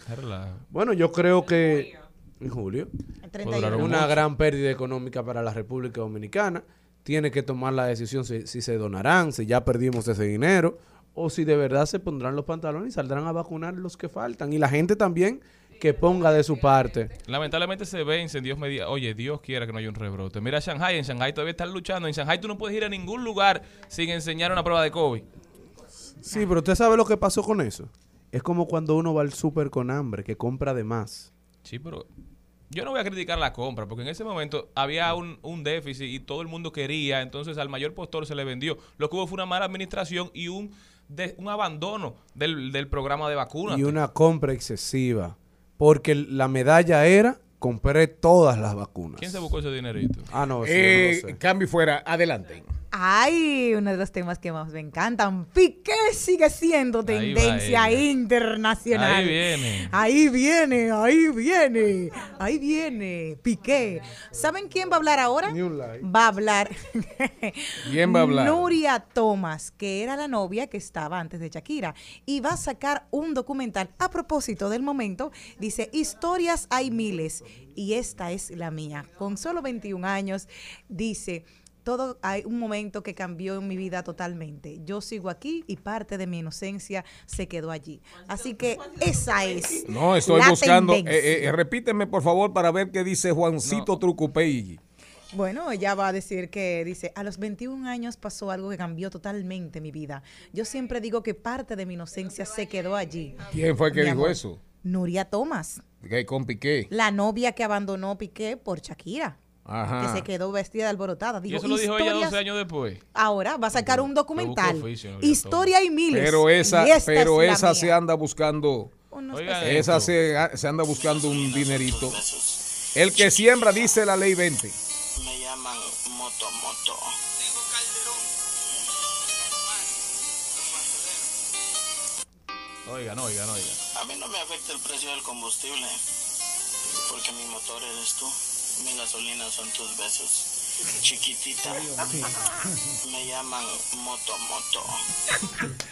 Bueno, yo creo que en julio 31. una gran pérdida económica para la República Dominicana. Tiene que tomar la decisión si, si se donarán, si ya perdimos ese dinero, o si de verdad se pondrán los pantalones y saldrán a vacunar los que faltan. Y la gente también que ponga de su parte. Lamentablemente se vencen, Dios me diga, oye, Dios quiera que no haya un rebrote. Mira Shanghai, en Shanghai todavía están luchando. En Shanghai tú no puedes ir a ningún lugar sin enseñar una prueba de COVID. Sí, pero usted sabe lo que pasó con eso. Es como cuando uno va al súper con hambre, que compra de más. Sí, pero yo no voy a criticar la compra, porque en ese momento había un, un déficit y todo el mundo quería, entonces al mayor postor se le vendió. Lo que hubo fue una mala administración y un, de- un abandono del, del programa de vacunas. Y una compra excesiva. Porque la medalla era, compré todas las vacunas. ¿Quién se buscó ese dinerito? Ah, no, sí, Eh, yo no lo sé. cambio fuera, adelante. Ay, uno de los temas que más me encantan. Piqué sigue siendo Ahí va tendencia internacional. Ahí viene. Ahí viene, ahí viene, ahí viene. Piqué. ¿Saben quién va a hablar ahora? Va a hablar. ¿Quién va a hablar? Nuria Thomas, que era la novia que estaba antes de Shakira. Y va a sacar un documental a propósito del momento. Dice, historias hay miles. Y esta es la mía. Con solo 21 años, dice, todo hay un momento que cambió en mi vida totalmente. Yo sigo aquí y parte de mi inocencia se quedó allí. Así que esa es. No, estoy la buscando. eh, eh, repíteme, por favor, para ver qué dice Juancito Trucupey. Bueno, ella va a decir que dice, a los 21 años pasó algo que cambió totalmente mi vida. Yo siempre digo que parte de mi inocencia se quedó allí. ¿Quién fue que Mi dijo amor. eso? Nuria Thomas, Que con Piqué. la novia que abandonó Piqué por Shakira, Ajá. que se quedó vestida de alborotada. Y eso lo dijo ella historias- 12 años después. Ahora va a sacar un documental. oficio, Historia y miles. Pero esa, pero es esa se anda buscando. Esa se, se anda buscando un dinerito. El que siembra dice la ley 20. Me llaman Moto Moto. Oigan, oigan, oigan. A mí no me afecta el precio del combustible, porque mi motor eres tú, mi gasolina son tus besos. Chiquitita. Me llaman Moto Moto.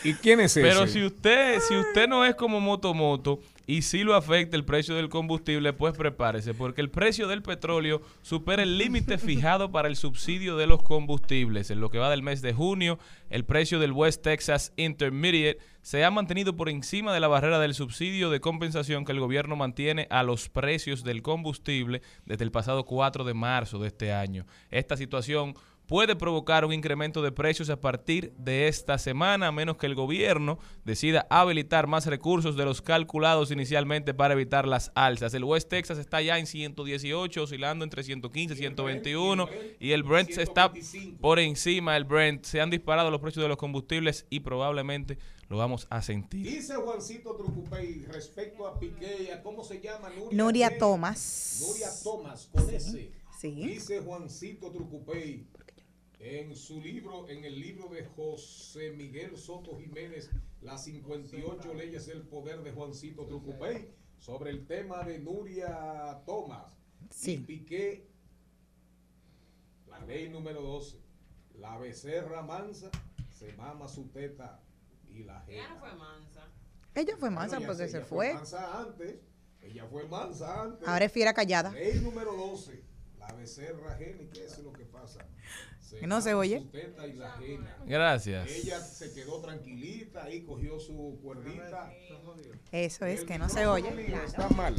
¿Y quién es ese? Pero si usted, si usted no es como Moto Moto y si lo afecta el precio del combustible, pues prepárese, porque el precio del petróleo supera el límite fijado para el subsidio de los combustibles. En lo que va del mes de junio, el precio del West Texas Intermediate se ha mantenido por encima de la barrera del subsidio de compensación que el gobierno mantiene a los precios del combustible desde el pasado 4 de marzo de este año. Esta situación puede provocar un incremento de precios a partir de esta semana, a menos que el gobierno decida habilitar más recursos de los calculados inicialmente para evitar las alzas. El West Texas está ya en 118, oscilando entre 115 y 121, y el Brent está por encima del Brent. Se han disparado los precios de los combustibles y probablemente lo vamos a sentir. Dice Juancito Trucupey respecto a Piqué a cómo se llama Nuria, Nuria. Thomas. Nuria Thomas, con ese. Sí. Dice Juancito Trucupey en su libro, en el libro de José Miguel Soto Jiménez, las 58 leyes del poder de Juancito Trucupey, sobre el tema de Nuria Thomas. Sí. Y Piqué, la ley número 12, la becerra mansa se mama su teta y la Ella ajena. no fue mansa. Ella fue mansa Bueno, porque sé, se ella fue. mansa antes. Ella fue mansa antes. Ahora es fiera callada. Ley número 12. La becerra ajena. ¿Y qué es lo que pasa? Que no se oye. su teta y la ajena. Gracias. Ella se quedó tranquilita y cogió su cuerdita. Eso es, El que no se oye. Está mal.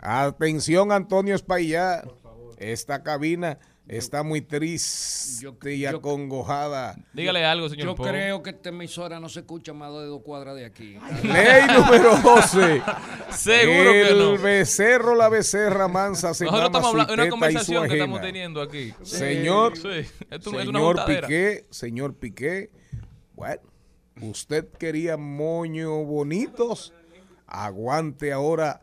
Atención, Antonio Espaillá. Esta cabina está muy triste y acongojada. Dígale algo, señor Yo creo que esta emisora no se escucha más de dos cuadras de aquí. Ley número 12. Seguro que el becerro, la becerra mansa se Nosotros estamos hablando de una conversación que estamos teniendo aquí. Señor, Sí, esto es señor. Piqué, señor Piqué, bueno, usted quería moño bonitos, aguante ahora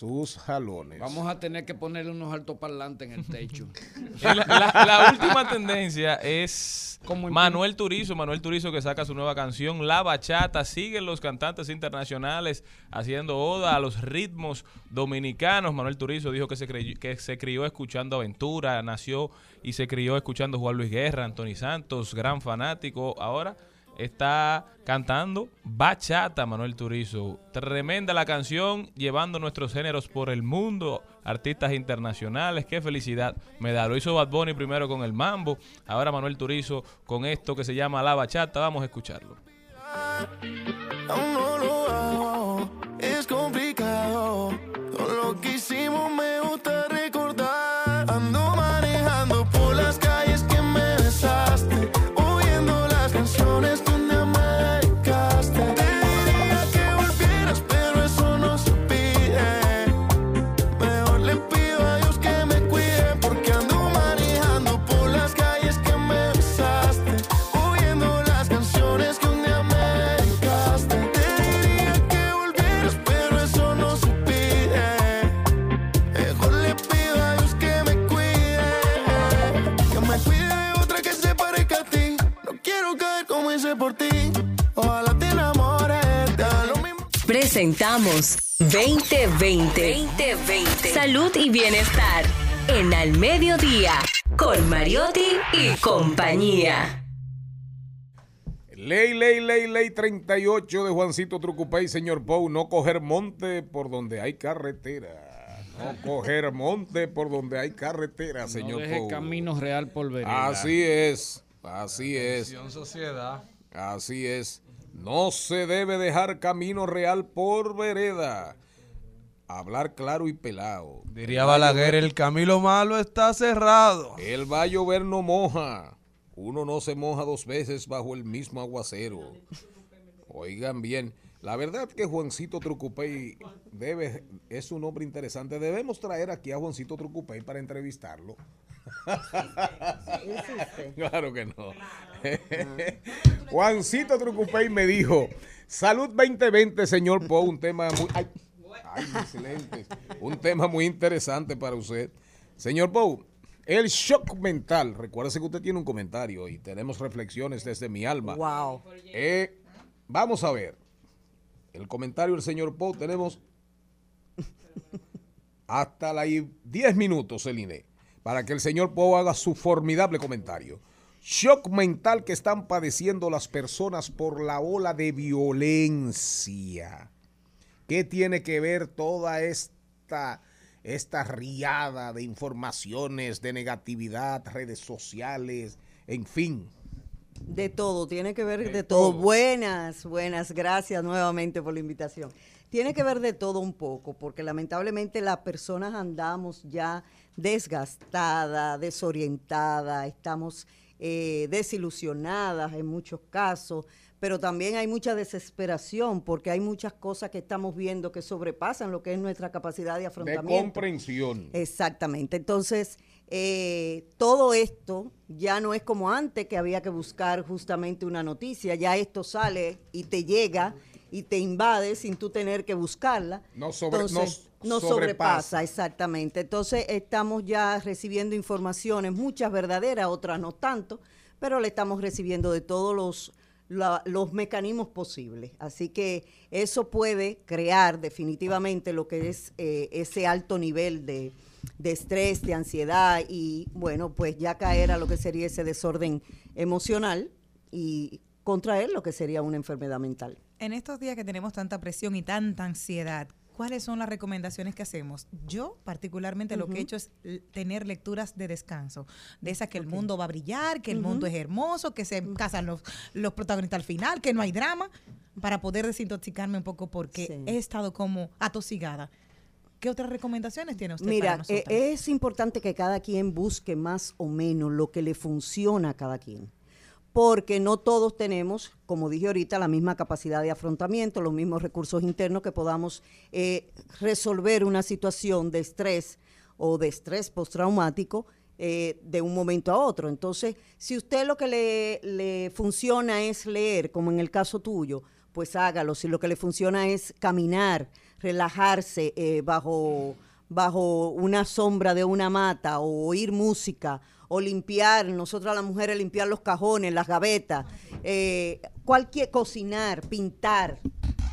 sus jalones. Vamos a tener que ponerle unos altoparlantes en el techo. La, la- la última tendencia es Como Manuel Turizo. Manuel Turizo que saca su nueva canción, La Bachata. Siguen los cantantes internacionales haciendo oda a los ritmos dominicanos. Manuel Turizo dijo que se, creyó- que se crió escuchando Aventura, nació y se crió escuchando Juan Luis Guerra, Anthony Santos, gran fanático. Ahora está cantando Bachata, Manuel Turizo. Tremenda la canción, llevando nuestros géneros por el mundo, artistas internacionales. Qué felicidad me da. Lo hizo Bad Bunny primero con el mambo, ahora Manuel Turizo con esto que se llama La Bachata. Vamos a escucharlo. No lo hago, es complicado. Todo lo que hicimos me gusta recordar. Ando manejando Presentamos 2020. 2020. Salud y bienestar. En Al Mediodía. Con Mariotti y compañía. Ley, ley, ley, ley 38 de Juancito Trucupey, señor Pou, no coger monte por donde hay carretera. No coger monte por donde hay carretera, señor no deje Pou. camino real por vereda. Así es, así es. Sociedad. Así es. No se debe dejar camino real por vereda. Hablar claro y pelado. Diría Balaguer, el Camilo Malo está cerrado. El va a llover no moja. Uno no se moja dos veces bajo el mismo aguacero. Oigan bien, la verdad que Juancito Trucupey debe, es un hombre interesante. Debemos traer aquí a Juancito Trucupey para entrevistarlo. Claro que no. Juancito Trucupey me dijo, salud 2020, señor Poe, un tema muy... Ay, ay, excelente. Un tema muy interesante para usted. Señor Poe, el shock mental. Recuérdese que usted tiene un comentario y tenemos reflexiones desde mi alma. Wow. Eh, vamos a ver. El comentario del señor Poe tenemos hasta las 10 minutos, Celine, para que el señor Poe haga su formidable comentario. Shock mental que están padeciendo las personas por la ola de violencia. ¿Qué tiene que ver toda esta, esta riada de informaciones, de negatividad, redes sociales, en fin? De todo, tiene que ver de, todo. todo. Buenas, buenas, gracias nuevamente por la invitación. Tiene que ver de todo un poco, porque lamentablemente las personas andamos ya desgastadas, desorientadas, estamos eh, desilusionadas en muchos casos, pero también hay mucha desesperación porque hay muchas cosas que estamos viendo que sobrepasan lo que es nuestra capacidad de De afrontamiento. comprensión. Exactamente. Entonces, eh, todo esto ya no es como antes que había que buscar justamente una noticia. Ya esto sale y te llega y te invade sin tú tener que buscarla. No sobre- Entonces, no no sobrepasa. sobrepasa, exactamente. Entonces, estamos ya recibiendo informaciones, muchas verdaderas, otras no tanto, pero le estamos recibiendo de todos los la- los mecanismos posibles. Así que eso puede crear definitivamente lo que es eh, ese alto nivel de, de estrés, de ansiedad y bueno, pues ya caer a lo que sería ese desorden emocional y contraer lo que sería una enfermedad mental. En estos días que tenemos tanta presión y tanta ansiedad, ¿cuáles son las recomendaciones que hacemos? Yo particularmente lo que he hecho es tener lecturas de descanso, de esas que el mundo va a brillar, que el mundo es hermoso, que se casan los, los protagonistas al final, que no hay drama, para poder desintoxicarme un poco porque Sí. he estado como atosigada. ¿Qué otras recomendaciones tiene usted para Mira, nosotros? eh, es importante que cada quien busque más o menos lo que le funciona a cada quien. Porque no todos tenemos, como dije ahorita, la misma capacidad de afrontamiento, los mismos recursos internos que podamos eh, resolver una situación de estrés o de estrés postraumático eh, de un momento a otro. Entonces, si usted lo que le, funciona es leer, como en el caso tuyo, pues hágalo. Si lo que le funciona es caminar, relajarse eh, bajo, bajo una sombra de una mata o oír música o limpiar, nosotras las mujeres limpiar los cajones, las gavetas, eh, cualquier cocinar, pintar,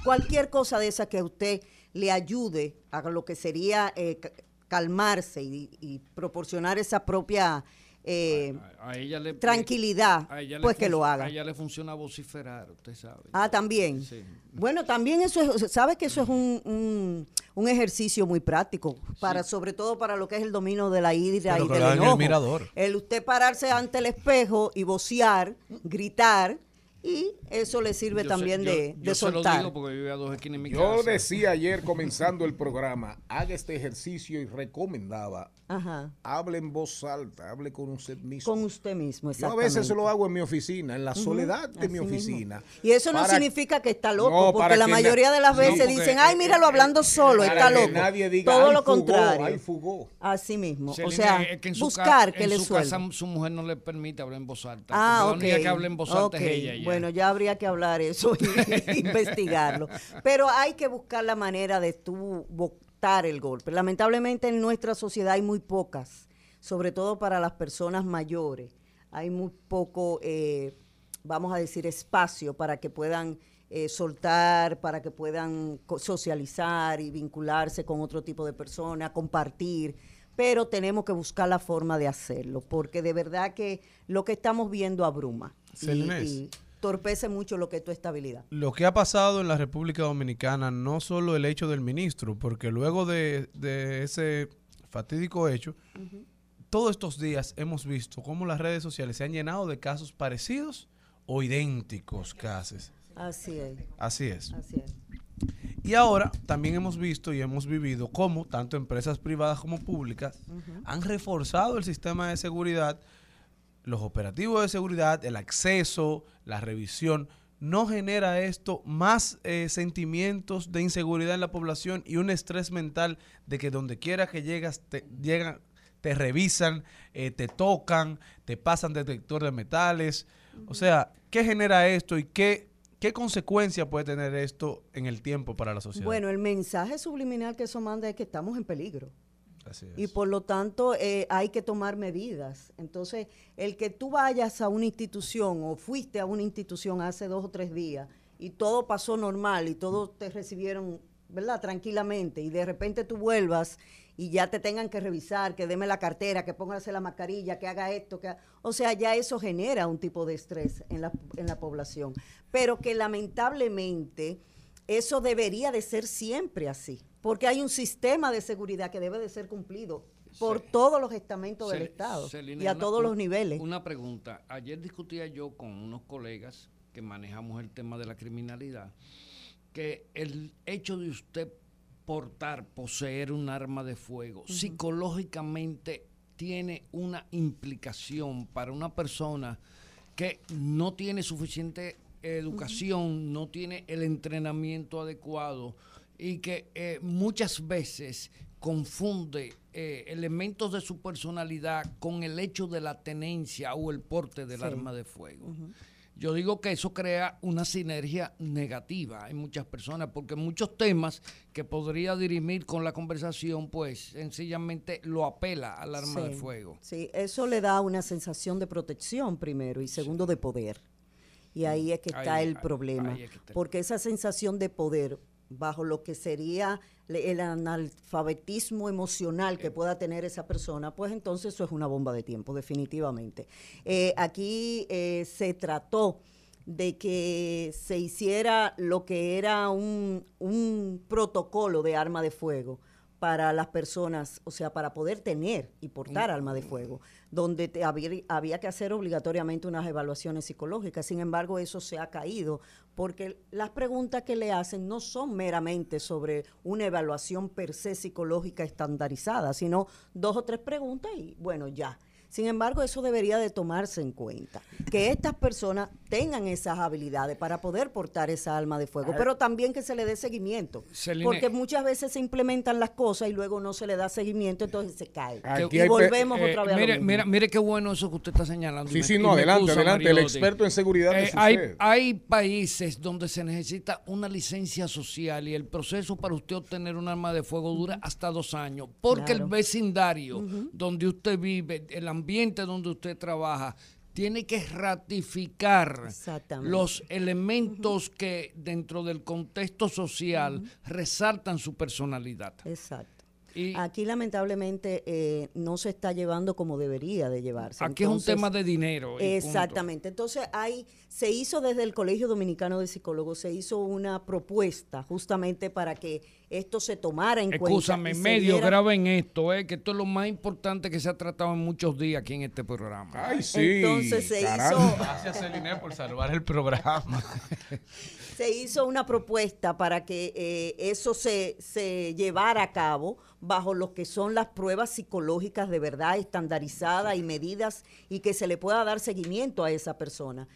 cualquier cosa de esa que a usted le ayude a lo que sería eh, ca- calmarse y proporcionar esa propia eh, A ella le, tranquilidad, a ella le pues que lo haga. A ella le funciona vociferar, usted sabe. Ah, también. Sí. Bueno, también eso es, sabes que eso es un, un- un ejercicio muy práctico, para sobre todo para lo que es el dominio de la ira Pero y del lo hagan en el enojo. mirador. El usted pararse ante el espejo y vocear, gritar, y eso le sirve Yo también se- yo- de, yo de se lo soltar. digo porque yo a dos esquinas en mi Yo casa. decía ayer comenzando el programa, haga este ejercicio y recomendaba, Ajá. hable en voz alta, hable con usted mismo. Con usted mismo, Yo a exactamente. veces lo hago en mi oficina, en la soledad de mi mismo. oficina. Y eso no Para- significa que está loco, No, porque la mayoría de las no, veces porque, dicen, eh, ay, míralo hablando solo, para está que loco. nadie diga, Todo "Ay, lo fugó, contrario. fugó. Así mismo. O sea, es que en su buscar ca- que en le su suelte. casa su mujer no le permite hablar en voz alta. Ah. La única que habla en voz alta ok. es ella. ya. Bueno, ya habría que hablar eso y investigarlo. Pero hay que buscar la manera de tú botar el golpe. Lamentablemente en nuestra sociedad hay muy pocas, sobre todo para las personas mayores. Hay muy poco, eh, vamos a decir, espacio para que puedan eh, soltar, para que puedan socializar y vincularse con otro tipo de personas, compartir pero tenemos que buscar la forma de hacerlo, porque de verdad que lo que estamos viendo abruma. Y- entorpece mucho lo que es tu estabilidad. Lo que ha pasado en la República Dominicana, no solo el hecho del ministro, porque luego de, de ese fatídico hecho, todos estos días hemos visto cómo las redes sociales se han llenado de casos parecidos o idénticos casos. Así es. Así es. Así es. Y ahora también hemos visto y hemos vivido cómo tanto empresas privadas como públicas han reforzado el sistema de seguridad, los operativos de seguridad, el acceso, la revisión. ¿No genera esto más eh, sentimientos de inseguridad en la población y un estrés mental de que donde quiera que llegas, te, llegan, te revisan, eh, te tocan, te pasan detector de metales? O sea, ¿qué genera esto y qué, qué consecuencia puede tener esto en el tiempo para la sociedad? Bueno, el mensaje subliminal que eso manda es que estamos en peligro. Así es. Y por lo tanto eh, hay que tomar medidas. Entonces, el que tú vayas a una institución o fuiste a una institución hace dos o tres días y todo pasó normal y todos te recibieron, ¿verdad? Tranquilamente y de repente tú vuelvas y ya te tengan que revisar, que deme la cartera, que póngase la mascarilla, que haga esto, que ha- o sea, ya eso genera un tipo de estrés en la, en la población. Pero que lamentablemente eso debería de ser siempre así, porque hay un sistema de seguridad que debe de ser cumplido por todos los estamentos del Estado Celina, y a una- todos los niveles. Una pregunta. Ayer discutía yo con unos colegas que manejamos el tema de la criminalidad, que el hecho de usted portar, poseer un arma de fuego, psicológicamente tiene una implicación para una persona que no tiene suficiente educación, no tiene el entrenamiento adecuado y que eh, muchas veces confunde eh, elementos de su personalidad con el hecho de la tenencia o el porte del Sí. arma de fuego. Yo digo que eso crea una sinergia negativa en muchas personas, porque muchos temas que podría dirimir con la conversación, pues sencillamente lo apela al arma de fuego. Sí, eso le da una sensación de protección primero y segundo de poder. Y ahí es que está el ahí- problema. ahí es que está el porque esa sensación de poder, bajo lo que sería el analfabetismo emocional que pueda tener esa persona, pues entonces eso es una bomba de tiempo, definitivamente. Eh, aquí eh, se trató de que se hiciera lo que era un, un protocolo de arma de fuego para las personas, o sea, para poder tener y portar arma de fuego, donde te había, había que hacer obligatoriamente unas evaluaciones psicológicas. Sin embargo, eso se ha caído porque las preguntas que le hacen no son meramente sobre una evaluación per se psicológica estandarizada, sino dos o tres preguntas y bueno, ya. Sin embargo, eso debería de tomarse en cuenta, que estas personas tengan esas habilidades para poder portar esa alma de fuego, pero también que se le dé seguimiento, Celine- porque muchas veces se implementan las cosas y luego no se le da seguimiento, entonces se cae. Y volvemos eh, otra vez a lo mire, mismo. mire, mire qué bueno eso que usted está señalando. Sí, me- sí, no, adelante, excusa, adelante, el experto en seguridad Eh, hay, usted. hay países donde se necesita una licencia social y el proceso para usted obtener un arma de fuego dura hasta dos años, porque el vecindario donde usted vive, el ambiente donde usted trabaja, tiene que ratificar los elementos que dentro del contexto social resaltan su personalidad. Exacto. Y Aquí lamentablemente eh, no se está llevando como debería de llevarse. Aquí es un tema de dinero. punto. Exactamente. Entonces hay, se hizo desde el Colegio Dominicano de Psicólogos, se hizo una propuesta justamente para que esto se tomara en Escúchame, cuenta. se medio diera- graben esto, eh, que esto es lo más importante que se ha tratado en muchos días aquí en este programa. Ay, sí, Entonces se caramba. hizo- Gracias, Celine, por salvar el programa. se hizo una propuesta para que eh, eso se, se llevara a cabo bajo lo que son las pruebas psicológicas de verdad estandarizadas y medidas y que se le pueda dar seguimiento a esa persona.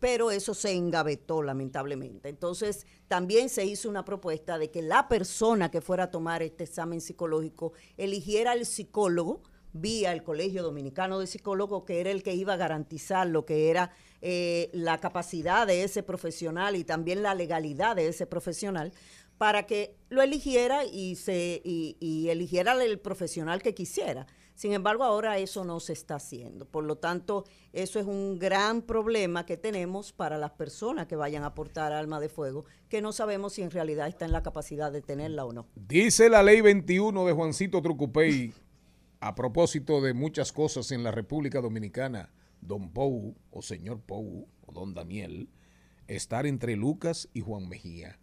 Pero eso se engavetó lamentablemente. Entonces también se hizo una propuesta de que la persona que fuera a tomar este examen psicológico eligiera al psicólogo vía el Colegio Dominicano de Psicólogos, que era el que iba a garantizar lo que era eh, la capacidad de ese profesional y también la legalidad de ese profesional, para que lo eligiera y, se, y, y eligiera el profesional que quisiera. Sin embargo, ahora eso no se está haciendo. Por lo tanto, eso es un gran problema que tenemos para las personas que vayan a portar arma de fuego, que no sabemos si en realidad está en la capacidad de tenerla o no. Dice la ley 21 de Juancito Trucupey, a propósito de muchas cosas en la República Dominicana, don Pou o señor Pou o don Daniel, estar entre Lucas y Juan Mejía.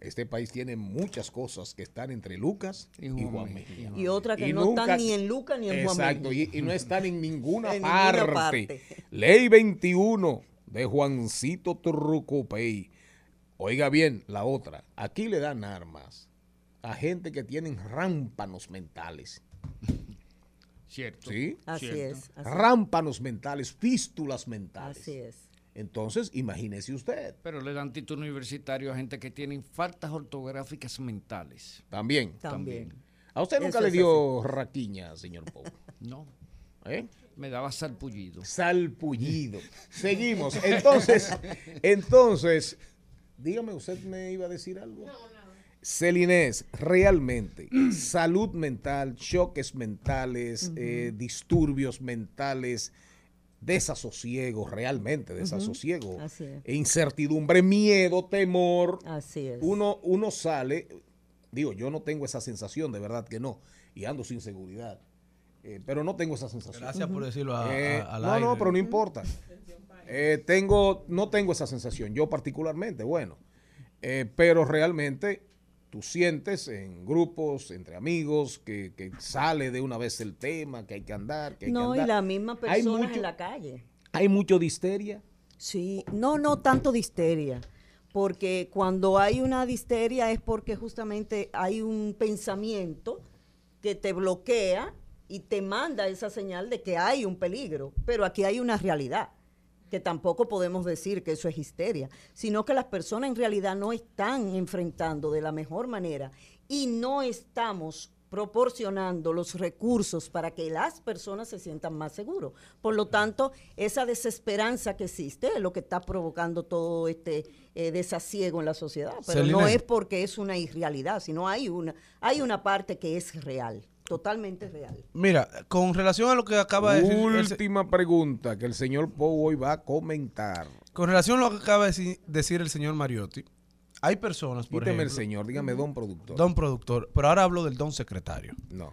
Este país tiene muchas cosas que están entre Lucas y Juan, Mejía. Y otra que Y no nunca- están ni en Lucas ni en Juan Exacto, Mejía. y, y no están en ninguna, En ninguna parte. parte. Ley 21 de Juancito Trucupey. Oiga bien, la otra. Aquí le dan armas a gente que tienen rámpanos mentales. Cierto. ¿Sí? Así Cierto. es. Así, Rámpanos mentales, fístulas mentales. así es. Entonces, imagínese usted. Pero le dan título universitario a gente que tiene faltas ortográficas mentales. También. También. A usted nunca Eso le dio raquiña, señor Pau. No, ¿Eh? me daba salpullido. Salpullido. Seguimos. Entonces, entonces, dígame, ¿usted me iba a decir algo? Celinés, realmente, salud mental, choques mentales, eh, disturbios mentales, desasosiego, realmente desasosiego, Así es. e incertidumbre, miedo, temor. Así es. Uno, uno sale, digo, yo no tengo esa sensación, de verdad que no, y ando sin seguridad. Eh, pero no tengo esa sensación. Gracias por decirlo a- Eh, a- al no, aire. no, pero no importa. Eh, tengo, no tengo esa sensación, yo particularmente, bueno. Eh, pero realmente tú sientes en grupos, entre amigos, que, que sale de una vez el tema, que hay que andar, que hay No, que y andar. la misma Hay persona mucho- en la calle. Hay mucho de histeria. Sí, no, no tanto de histeria, porque cuando hay una disteria es porque justamente hay un pensamiento que te bloquea y te manda esa señal de que hay un peligro, pero aquí hay una realidad que tampoco podemos decir que eso es histeria, sino que las personas en realidad no están enfrentando de la mejor manera y no estamos proporcionando los recursos para que las personas se sientan más seguros. Por lo tanto, esa desesperanza que existe es lo que está provocando todo este eh, desasiego en la sociedad. Pero no es porque es una irrealidad, sino hay una, hay una parte que es real, totalmente real. Mira, con relación a lo que acaba de decir... el Última pregunta que el señor Pou hoy va a comentar. Con relación a lo que acaba de deci- decir el señor Mariotti, hay personas, por Quíteme el ejemplo... señor, dígame don productor. Don productor, pero ahora hablo del don secretario. No.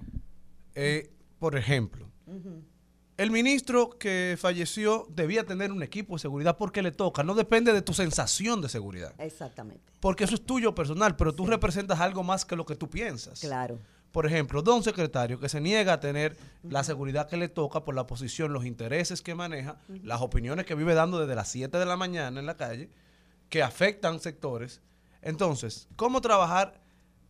Eh, por ejemplo, el ministro que falleció debía tener un equipo de seguridad porque le toca, no depende de tu sensación de seguridad. Exactamente. Porque eso es tuyo personal, pero tú representas algo más que lo que tú piensas. Claro. Por ejemplo, don secretario que se niega a tener la seguridad que le toca por la posición, los intereses que maneja, las opiniones que vive dando desde las 7 de la mañana en la calle, que afectan sectores. Entonces, ¿cómo trabajar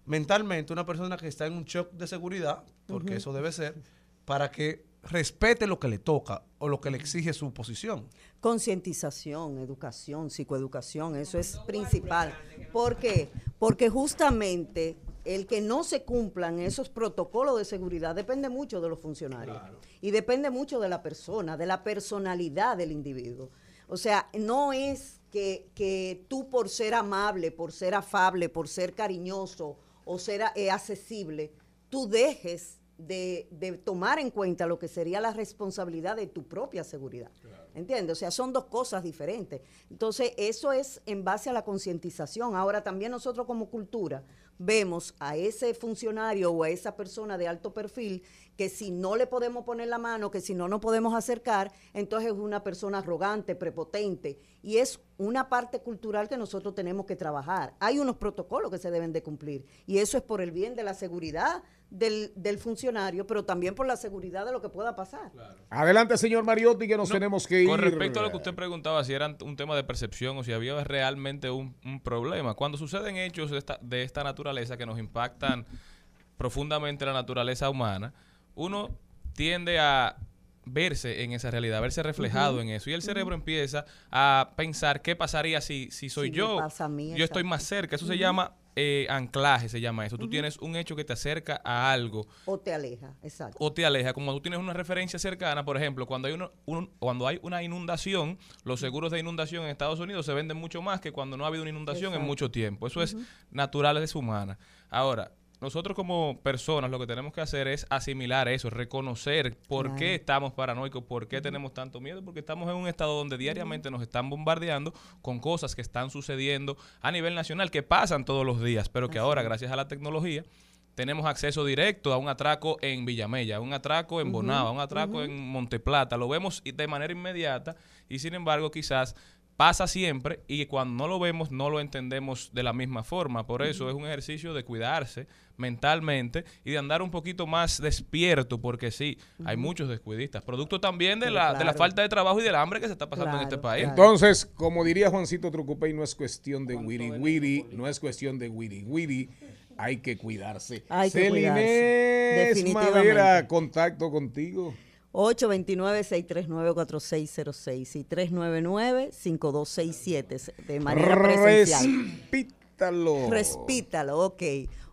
mentalmente una persona que está en un shock de seguridad, porque eso debe ser, para que respete lo que le toca o lo que le exige su posición? Concientización, educación, psicoeducación, eso es principal. ¿Por qué? Porque justamente el que no se cumplan esos protocolos de seguridad depende mucho de los funcionarios y depende mucho de la persona, de la personalidad del individuo. O sea, no es que, que tú por ser amable, por ser afable, por ser cariñoso o ser eh, accesible, tú dejes de, de tomar en cuenta lo que sería la responsabilidad de tu propia seguridad. ¿Entiendes? O sea, son dos cosas diferentes. Entonces, eso es en base a la concientización. Ahora, también nosotros como cultura vemos a ese funcionario o a esa persona de alto perfil que si no le podemos poner la mano, que si no nos podemos acercar, entonces es una persona arrogante, prepotente. Y es una parte cultural que nosotros tenemos que trabajar. Hay unos protocolos que se deben de cumplir. Y eso es por el bien de la seguridad del, del funcionario, pero también por la seguridad de lo que pueda pasar. Adelante, señor Mariotti, que nos No, tenemos que ir. Con respecto a lo que usted preguntaba, si era un tema de percepción o si había realmente un, un problema. Cuando suceden hechos de esta, de esta naturaleza que nos impactan profundamente la naturaleza humana, uno tiende a verse en esa realidad, a verse reflejado en eso. Y el cerebro empieza a pensar qué pasaría si, si soy Si yo. pasa a mí, yo estoy más cerca. Eso se llama eh, anclaje, se llama eso. Tú tienes un hecho que te acerca a algo O te aleja, exacto. o te aleja. Como tú tienes una referencia cercana, por ejemplo, cuando hay, uno- un- cuando hay una inundación, los seguros de inundación en Estados Unidos se venden mucho más que cuando no ha habido una inundación en mucho tiempo. Eso es Ujú. natural, es humana. Ahora, nosotros como personas lo que tenemos que hacer es asimilar eso, reconocer por Claro. qué estamos paranoicos, por qué tenemos tanto miedo, porque estamos en un estado donde diariamente nos están bombardeando con cosas que están sucediendo a nivel nacional, que pasan todos los días, pero que Así ahora, gracias a la tecnología, tenemos acceso directo a un atraco en Villamella, a un atraco en Bonao, a un atraco en Monteplata. Lo vemos de manera inmediata y sin embargo quizás pasa siempre y cuando no lo vemos no lo entendemos de la misma forma. Por eso es un ejercicio de cuidarse mentalmente y de andar un poquito más despierto, porque sí, hay muchos descuidistas, producto también de Pero la, de la falta de trabajo y del hambre que se está pasando en este país. Entonces, como diría Juancito Trucupey, no es cuestión de wiri wiri, no es cuestión de wiri wiri, hay que cuidarse. Hay que cuidarse, Celinés definitivamente. Madera, contacto contigo. 829-639-4606 y 399-5267 de manera presencial. Respítalo. Respítalo, ok.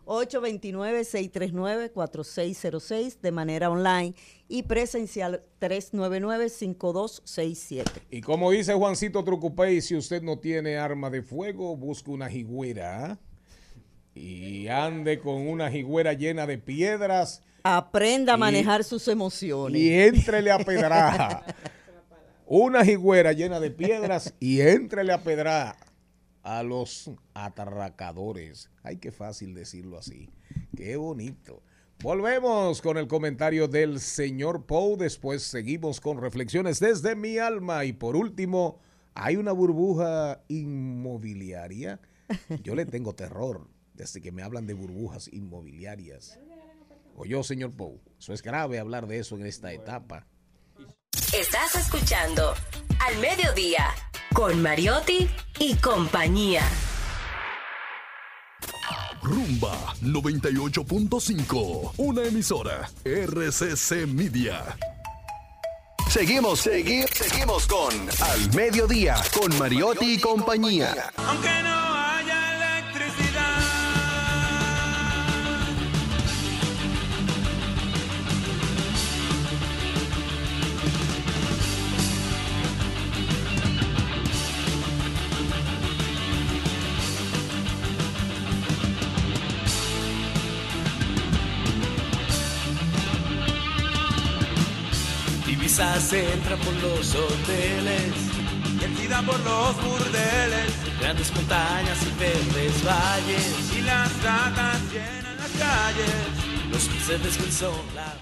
829-639-4606 de manera online y presencial 399-5267. Y como dice Juancito Trucupey, si usted no tiene arma de fuego, busque una jigüera y ande con una jigüera llena de piedras Aprenda a Y- manejar sus emociones. y éntrele a pedrar. Una jigüera llena de piedras y éntrele a pedrar a los atarracadores. Ay, qué fácil decirlo así. Qué bonito. Volvemos con el comentario del señor Poe. Después seguimos con reflexiones desde mi alma. Y por último, hay una burbuja inmobiliaria. Yo le tengo terror desde que me hablan de burbujas inmobiliarias. O yo, señor Poe, eso es grave hablar de eso en esta etapa. Estás escuchando Al Mediodía con Mariotti y compañía. Rumba 98.5, una emisora RCC Media. Seguimos, seguimos, seguimos con Al Mediodía con Mariotti y compañía. Aunque no se entra por los hoteles, Vencida por los burdeles grandes montañas y verdes valles, y las ratas llenan las calles. los peces del sol, la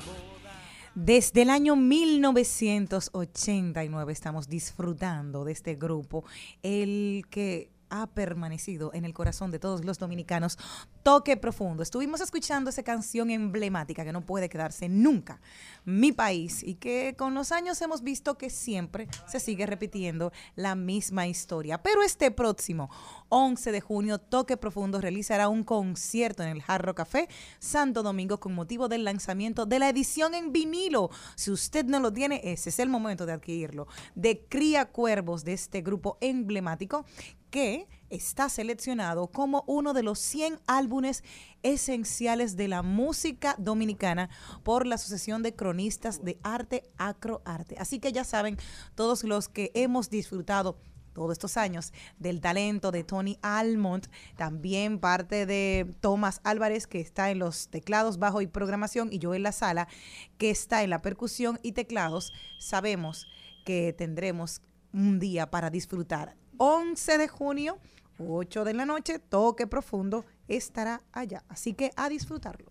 Desde el año 1989 estamos disfrutando de este grupo, el que ha permanecido en el corazón de todos los dominicanos, Toque Profundo. Estuvimos escuchando esa canción emblemática que no puede quedarse nunca, Mi País, y que con los años hemos visto que siempre se sigue repitiendo la misma historia. Pero este próximo 11 de junio, Toque Profundo realizará un concierto en el Jarro Café Santo Domingo con motivo del lanzamiento de la edición en vinilo. Si usted no lo tiene, ese es el momento de adquirirlo. De Cría Cuervos de este grupo emblemático que está seleccionado como uno de los 100 álbumes esenciales de la música dominicana por la Asociación de Cronistas de Arte Acroarte. Así que ya saben, todos los que hemos disfrutado todos estos años del talento de Tony Almond, también parte de Tomás Álvarez, que está en los teclados, bajo y programación, y Joel La Sala, que está en la percusión y teclados, sabemos que tendremos un día para disfrutar. 11 de junio, 8 de la noche, toque profundo estará allá. Así que a disfrutarlo.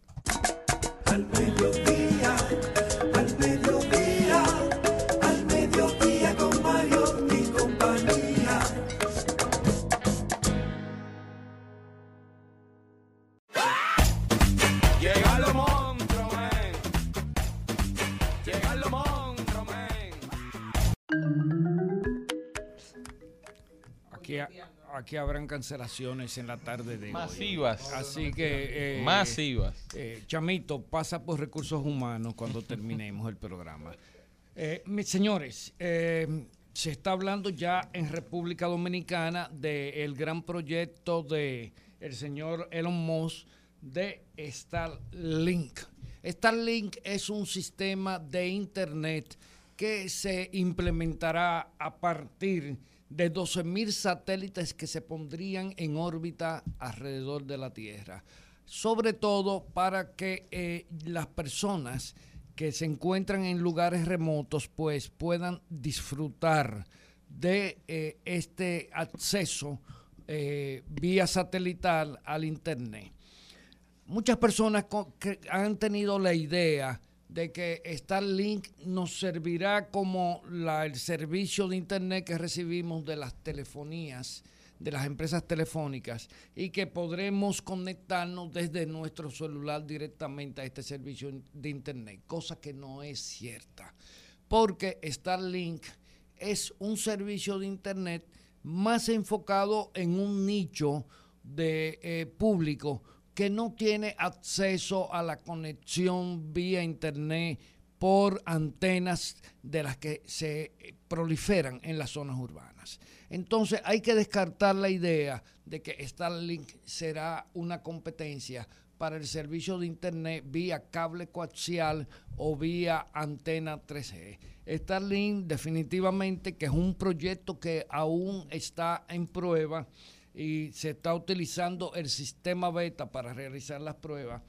Al mediodía, al mediodía, aquí habrán cancelaciones en la tarde de Masivas. hoy. Así que... eh, Masivas. eh, Chamito, pasa por recursos humanos cuando terminemos el programa. Eh, mis señores, se está hablando ya en República Dominicana del gran proyecto de el señor Elon Musk de Starlink. Starlink es un sistema de internet que se implementará a partir de 12.000 satélites que se pondrían en órbita alrededor de la Tierra. Sobre todo para que eh, las personas que se encuentran en lugares remotos pues puedan disfrutar de eh, este acceso eh, vía satelital al Internet. Muchas personas que han tenido la idea de que Starlink nos servirá como la- el servicio de Internet que recibimos de las telefonías, de las empresas telefónicas, y que podremos conectarnos desde nuestro celular directamente a este servicio de Internet, cosa que no es cierta, porque Starlink es un servicio de Internet más enfocado en un nicho de eh, público que no tiene acceso a la conexión vía internet por antenas de las que se proliferan en las zonas urbanas. Entonces hay que descartar la idea de que Starlink será una competencia para el servicio de internet vía cable coaxial o vía antena 3G. Starlink definitivamente que es un proyecto que aún está en prueba y se está utilizando el sistema beta para realizar las pruebas.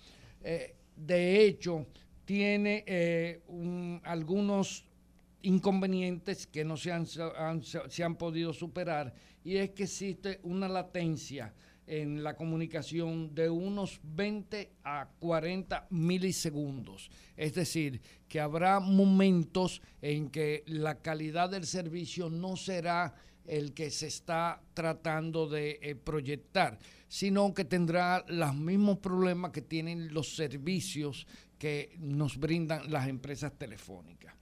Eh, de hecho, tiene eh, un- algunos inconvenientes que no se han- se han podido superar y es que existe una latencia en la comunicación de unos 20 a 40 milisegundos. Es decir, que habrá momentos en que la calidad del servicio no será el que se está tratando de eh, proyectar, sino que tendrá los mismos problemas que tienen los servicios que nos brindan las empresas telefónicas.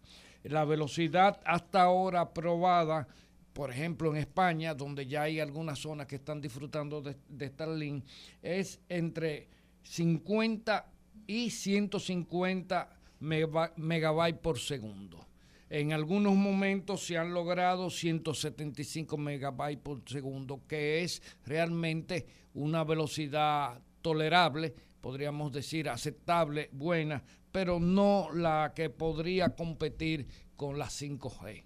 La velocidad hasta ahora probada, por ejemplo en España, donde ya hay algunas zonas que están disfrutando de, de Starlink, es entre 50 y 150 mega- megabytes por segundo. En algunos momentos se han logrado 175 megabytes por segundo, que es realmente una velocidad tolerable, podríamos decir aceptable, buena, pero no la que podría competir con la 5G.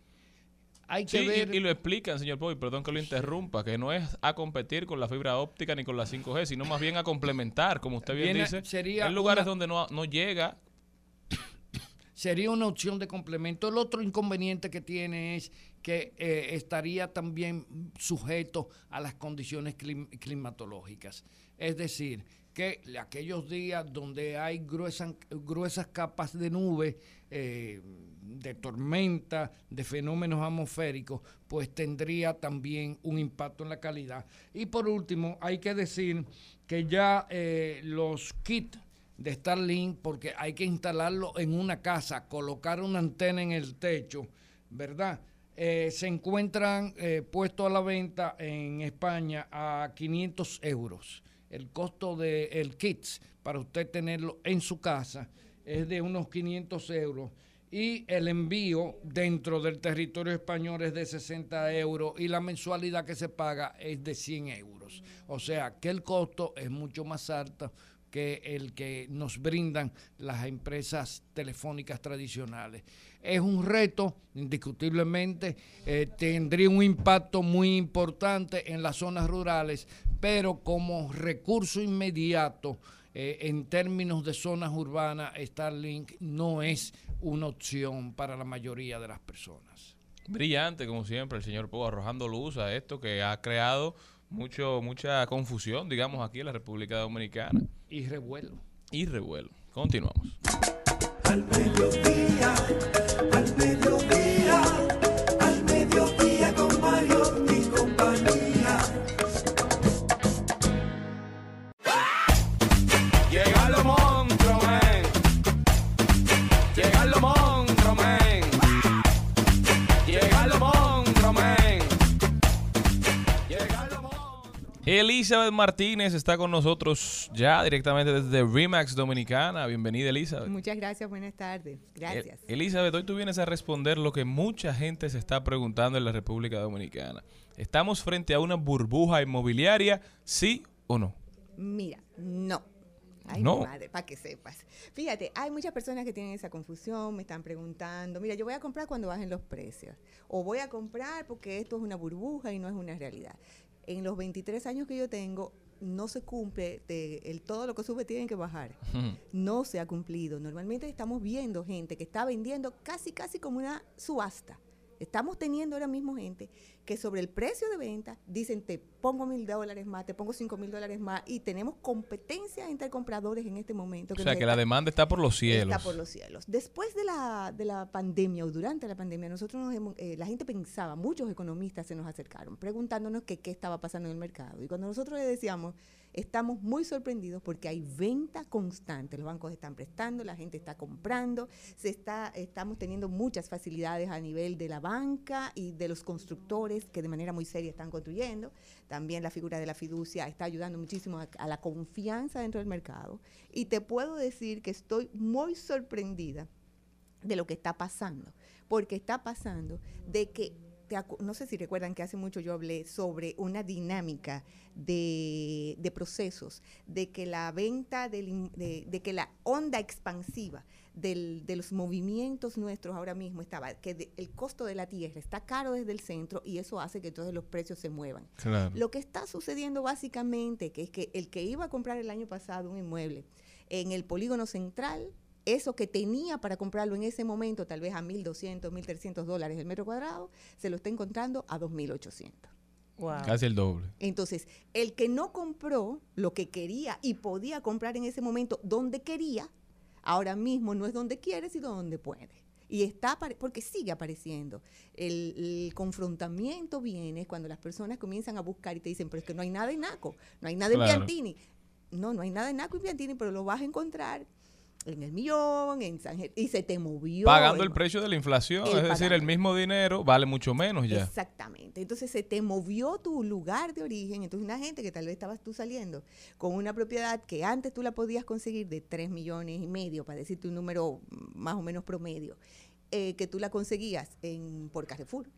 Hay que Sí, y- ver y, lo explican, señor Poy, perdón que lo interrumpa, que no es a competir con la fibra óptica ni con la 5G, sino más bien a complementar, como usted bien Viene- dice. sería en lugares una- donde no, no llega. Sería una opción de complemento. El otro inconveniente que tiene es que eh, estaría también sujeto a las condiciones clim- climatológicas. Es decir, que aquellos días donde hay gruesas, gruesas capas de nube, eh, de tormenta, de fenómenos atmosféricos, pues tendría también un impacto en la calidad. Y por último, hay que decir que ya eh, los kits de Starlink, porque hay que instalarlo en una casa, colocar una antena en el techo, ¿verdad? Eh, se encuentran eh, puestos a la venta en España a 500 euros. El costo del kit para usted tenerlo en su casa es de unos 500 euros y el envío dentro del territorio español es de 60 euros y la mensualidad que se paga es de 100 euros. O sea que el costo es mucho más alto que el que nos brindan las empresas telefónicas tradicionales. Es un reto, indiscutiblemente, eh, tendría un impacto muy importante en las zonas rurales, pero como recurso inmediato, eh, en términos de zonas urbanas, Starlink no es una opción para la mayoría de las personas. Brillante, como siempre, el señor Poe arrojando luz a esto que ha creado mucho mucha confusión, digamos, aquí en la República Dominicana. Y revuelo. Y revuelo. Continuamos. Al mediodía, al mediodía, Elizabeth Martínez está con nosotros ya directamente desde Remax Dominicana. Bienvenida, Elizabeth. Muchas gracias, buenas tardes. Gracias. El- Elizabeth, hoy tú vienes a responder lo que mucha gente se está preguntando en la República Dominicana. ¿Estamos frente a una burbuja inmobiliaria, sí o no? Mira, no. Ay, No. mi madre, para que sepas. Fíjate, hay muchas personas que tienen esa confusión, me están preguntando, mira, yo voy a comprar cuando bajen los precios. O voy a comprar porque esto es una burbuja y no es una realidad. En los 23 años que yo tengo, no se cumple, de- el, todo lo que sube tiene que bajar. no se ha cumplido. Normalmente estamos viendo gente que está vendiendo casi, casi como una subasta. Estamos teniendo ahora mismo gente que sobre el precio de venta dicen te pongo mil dólares más, te pongo cinco mil dólares más y tenemos competencia entre compradores en este momento. O sea, que la demanda está por los cielos. Está por los cielos. Después de la, de la pandemia o durante la pandemia, nosotros nos hemos- eh, la gente pensaba, muchos economistas se nos acercaron preguntándonos que qué estaba pasando en el mercado. Y cuando nosotros le decíamos, estamos muy sorprendidos porque hay venta constante. Los bancos están prestando, la gente está comprando, se está, estamos teniendo muchas facilidades a nivel de la banca y de los constructores que de manera muy seria están construyendo. También la figura de la fiducia está ayudando muchísimo a, a la confianza dentro del mercado. Y te puedo decir que estoy muy sorprendida de lo que está pasando, porque está pasando de que, no sé si recuerdan que hace mucho yo hablé sobre una dinámica de, de procesos, de que la venta, del de, de que la onda expansiva del- de los movimientos nuestros ahora mismo estaba, que de- el costo de la tierra está caro desde el centro y eso hace que entonces los precios se muevan. Claro. Lo que está sucediendo básicamente, que es que el que iba a comprar el año pasado un inmueble en el polígono central, eso que tenía para comprarlo en ese momento, tal vez a 1.200, 1.300 dólares el metro cuadrado, se lo está encontrando a 2.800. Casi el doble. Entonces, el que no compró lo que quería y podía comprar en ese momento donde quería, ahora mismo no es donde quiere, sino donde puede. Y está, apare- porque sigue apareciendo. El, el confrontamiento viene cuando las personas comienzan a buscar y te dicen, pero es que no hay nada en Naco, no hay nada en. Piantini. No, no hay nada en Naco y Piantini, pero lo vas a encontrar en el millón, en San y se te movió. Pagando el precio de la inflación, El es decir, el mismo dinero vale mucho menos ya. Exactamente. Entonces se te movió tu lugar de origen. Entonces una gente que tal vez estabas tú saliendo con una propiedad que antes tú la podías conseguir de 3 millones y medio, para decirte un número más o menos promedio, eh, que tú la conseguías en, por Carrefour.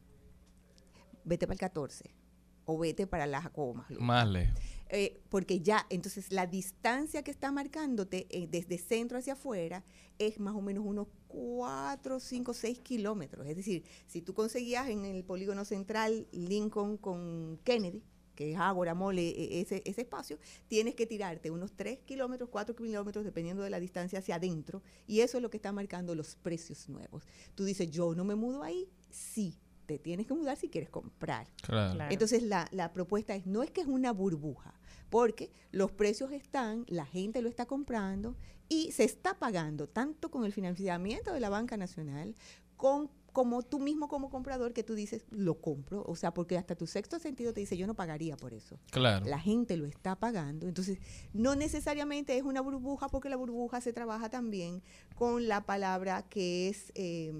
Vete para el 14 o vete para la Jacobo. Más lejos. Eh, porque ya, entonces la distancia que está marcándote eh, desde centro hacia afuera es más o menos unos 4, 5, 6 kilómetros. Es decir, si tú conseguías en el polígono central Lincoln con Kennedy, que es Ágora, Mole, e- ese, ese espacio, tienes que tirarte unos 3 kilómetros, 4 kilómetros, dependiendo de la distancia hacia adentro, y eso es lo que está marcando los precios nuevos. Tú dices, yo no me mudo ahí, sí, te tienes que mudar si quieres comprar. Claro. Claro. Entonces la, la propuesta es, no es que es una burbuja, porque los precios están, la gente lo está comprando y se está pagando tanto con el financiamiento de la banca nacional, con como tú mismo como comprador que tú dices, lo compro, o sea, porque hasta tu sexto sentido te dice, yo no pagaría por eso. Claro. La gente lo está pagando, entonces no necesariamente es una burbuja, porque la burbuja se trabaja también con la palabra que es, eh,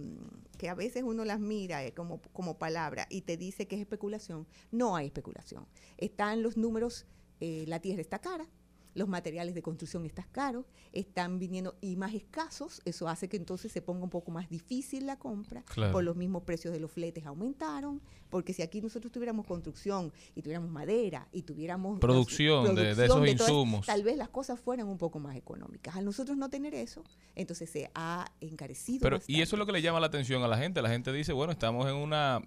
que a veces uno las mira eh, como, como palabra y te dice que es especulación. No hay especulación. Están los números, eh, la tierra está cara, los materiales de construcción están caros, están viniendo y más escasos, eso hace que entonces se ponga un poco más difícil la compra, Claro. por los mismos precios de los fletes aumentaron, porque si aquí nosotros tuviéramos construcción y tuviéramos madera y tuviéramos Producción de- de esos insumos. tal vez las cosas fueran un poco más económicas. Al nosotros no tener eso, entonces se ha encarecido Pero, bastante. y eso es lo que le llama la atención a la gente. La gente dice, bueno, estamos en una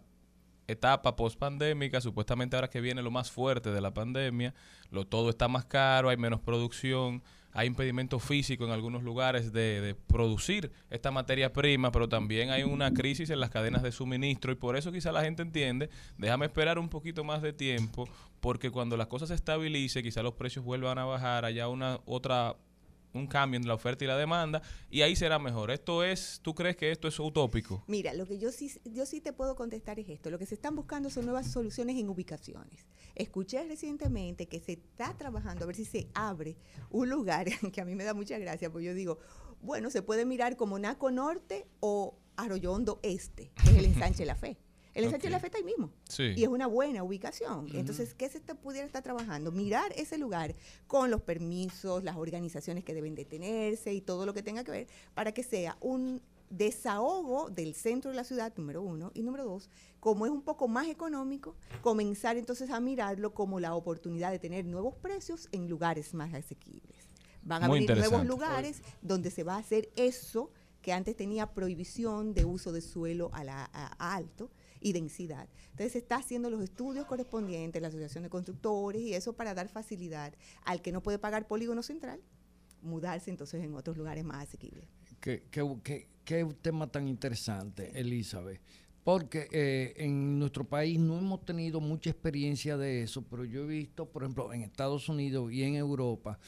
etapa post pandémica, supuestamente ahora que viene lo más fuerte de la pandemia, lo todo está más caro, hay menos producción, hay impedimento físico en algunos lugares de, de producir esta materia prima, pero también hay una crisis en las cadenas de suministro y por eso quizá la gente entiende, déjame esperar un poquito más de tiempo, porque cuando las cosas se estabilice, quizá los precios vuelvan a bajar, haya una otra un cambio en la oferta y la demanda y ahí será mejor. Esto es, ¿tú crees que esto es utópico? Mira, lo que yo sí, yo sí te puedo contestar es esto. Lo que se están buscando son nuevas soluciones en ubicaciones. Escuché recientemente que se está trabajando a ver si se abre un lugar que a mí me da mucha gracia, porque yo digo, bueno, se puede mirar como Naco Norte o Arroyo Hondo Este, que es el ensanche de la fe. El ensanche de la fe está ahí mismo. Sí. Y es una buena ubicación. Entonces, ¿qué se te pudiera estar trabajando? Mirar ese lugar con los permisos, las organizaciones que deben detenerse y todo lo que tenga que ver para que sea un desahogo del centro de la ciudad, número uno, y número dos, como es un poco más económico, comenzar entonces a mirarlo como la oportunidad de tener nuevos precios en lugares más asequibles. Van a abrir nuevos lugares donde se va a hacer eso que antes tenía prohibición de uso de suelo a, la, a alto y densidad. Entonces se está haciendo los estudios correspondientes, la Asociación de Constructores y eso para dar facilidad al que no puede pagar polígono central, mudarse entonces en otros lugares más asequibles. Qué, qué- qué- qué tema tan interesante, Elizabeth. porque eh, en nuestro país no hemos tenido mucha experiencia de eso, pero yo he visto, por ejemplo, en Estados Unidos y en Europa,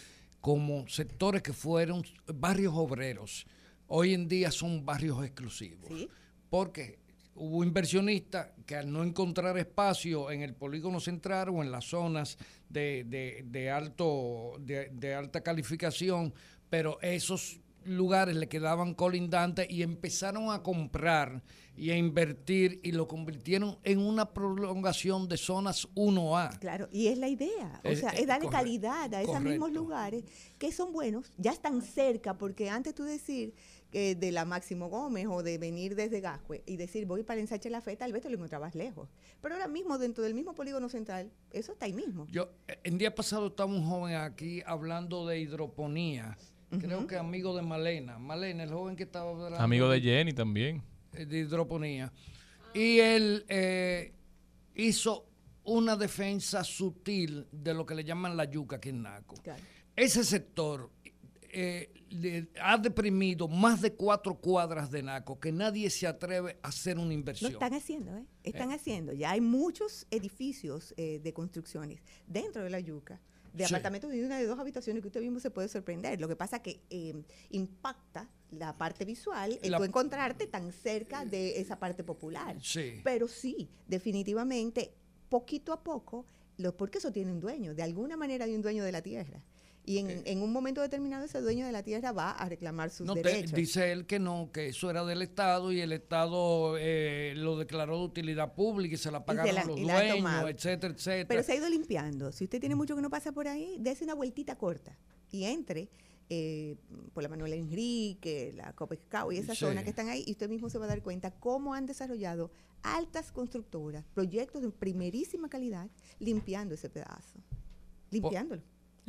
como sectores que fueron barrios obreros, hoy en día son barrios exclusivos. Porque hubo inversionistas que al no encontrar espacio en el polígono central o en las zonas de, de- de alto, de, de alta calificación, pero esos lugares le quedaban colindantes y empezaron a comprar y a invertir y lo convirtieron en una prolongación de zonas 1A. Claro, y es la idea. O Es- sea, eh, es darle correcto, calidad a esos mismos lugares que son buenos, ya están cerca, porque antes tú decir de la Máximo Gómez o de venir desde Gascue y decir voy para el ensanche La Fe, tal vez te lo encontrabas lejos. Pero ahora mismo, dentro del mismo polígono central, eso está ahí mismo. Yo, el día pasado estaba un joven aquí hablando de hidroponía. Creo que amigo de Malena. Malena, el joven que estaba hablando Amigo de Jenny también. eh, de hidroponía. Y él eh, hizo una defensa sutil de lo que le llaman la yuca aquí en Naco. Ese sector eh, le ha deprimido más de cuatro cuadras de Naco que nadie se atreve a hacer una Lo inversión. están haciendo, ¿eh? Están haciendo. Ya hay muchos edificios eh, de construcciones dentro de la yuca, de Sí. apartamentos de una de dos habitaciones que usted mismo se puede sorprender. Lo que pasa que eh, impacta la parte visual el La- tú encontrarte tan cerca de esa parte popular. Sí. Pero sí, definitivamente, poquito a poco, lo, porque eso tiene un dueño. De alguna manera hay un dueño de la tierra. Y en, en un momento determinado ese dueño de la tierra va a reclamar sus No, te- derechos. dice él que no, que eso era del Estado y el Estado eh, lo declaró de utilidad pública y se la pagaron la- los dueños, etcétera, etcétera. Pero se ha ido limpiando. Si usted tiene mucho que no pasa por ahí, dése una vueltita corta y entre eh, por la Manuela Enrique, la Copescao y esa Sí. zona que están ahí, y usted mismo se va a dar cuenta cómo han desarrollado altas constructoras, proyectos de primerísima calidad, limpiando ese pedazo. Limpiándolo.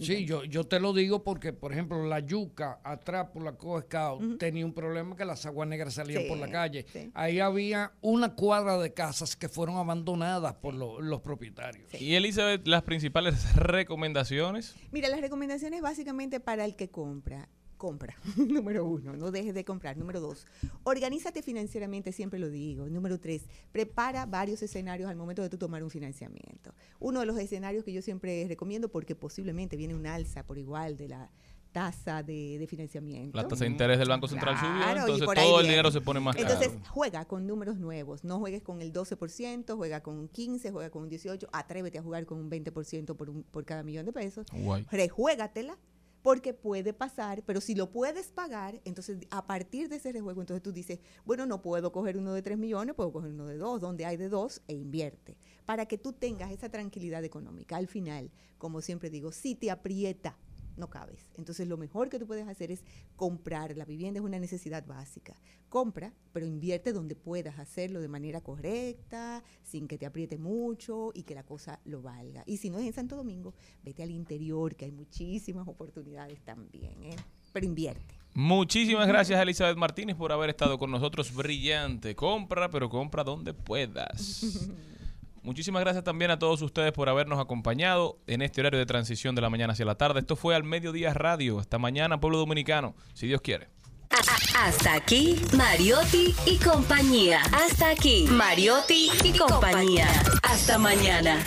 Sí, yo, yo te lo digo porque, por ejemplo, la yuca atrás por la Coa Scout tenía un problema que las aguas negras salían Sí, por la calle. sí. Ahí había una cuadra de casas que fueron abandonadas por lo- los propietarios. Y Elizabeth, las principales recomendaciones. Mira, las recomendaciones básicamente para el que compra. Compra, número uno, no dejes de comprar. Número dos, organízate financieramente, siempre lo digo. Número tres, prepara varios escenarios al momento de tú tomar un financiamiento. Uno de los escenarios que yo siempre recomiendo, porque posiblemente viene un alza por igual de la tasa de, de financiamiento. La tasa de interés del Banco Central subió, Claro, y entonces todo el dinero se pone más Entonces, caro. juega con números nuevos. No juegues con el 12%, juega con un 15%, juega con un 18%. Atrévete a jugar con un 20% por, un, por cada millón de pesos. Guay. Rejuégatela porque puede pasar, pero si lo puedes pagar, entonces a partir de ese rejuego, entonces tú dices, bueno, no puedo coger uno de 3 millones, puedo coger uno de 2, donde hay de 2 e invierte, para que tú tengas esa tranquilidad económica. Al final, como siempre digo, si te aprieta, no cabes. Entonces lo mejor que tú puedes hacer es comprar. La vivienda es una necesidad básica. Compra, pero invierte donde puedas hacerlo de manera correcta, sin que te apriete mucho y que la cosa lo valga. Y si no es en Santo Domingo, vete al interior, que hay muchísimas oportunidades también. ¿eh? Pero invierte. Muchísimas gracias, Elizabeth Martínez, por haber estado con nosotros. Brillante. Compra, pero compra donde puedas. Muchísimas gracias también a todos ustedes por habernos acompañado en este horario de transición de la mañana hacia la tarde. Esto fue al Mediodía Radio. Hasta mañana, pueblo dominicano, si Dios quiere. Hasta aquí, Mariotti y compañía. Hasta aquí, Mariotti y compañía. Hasta mañana.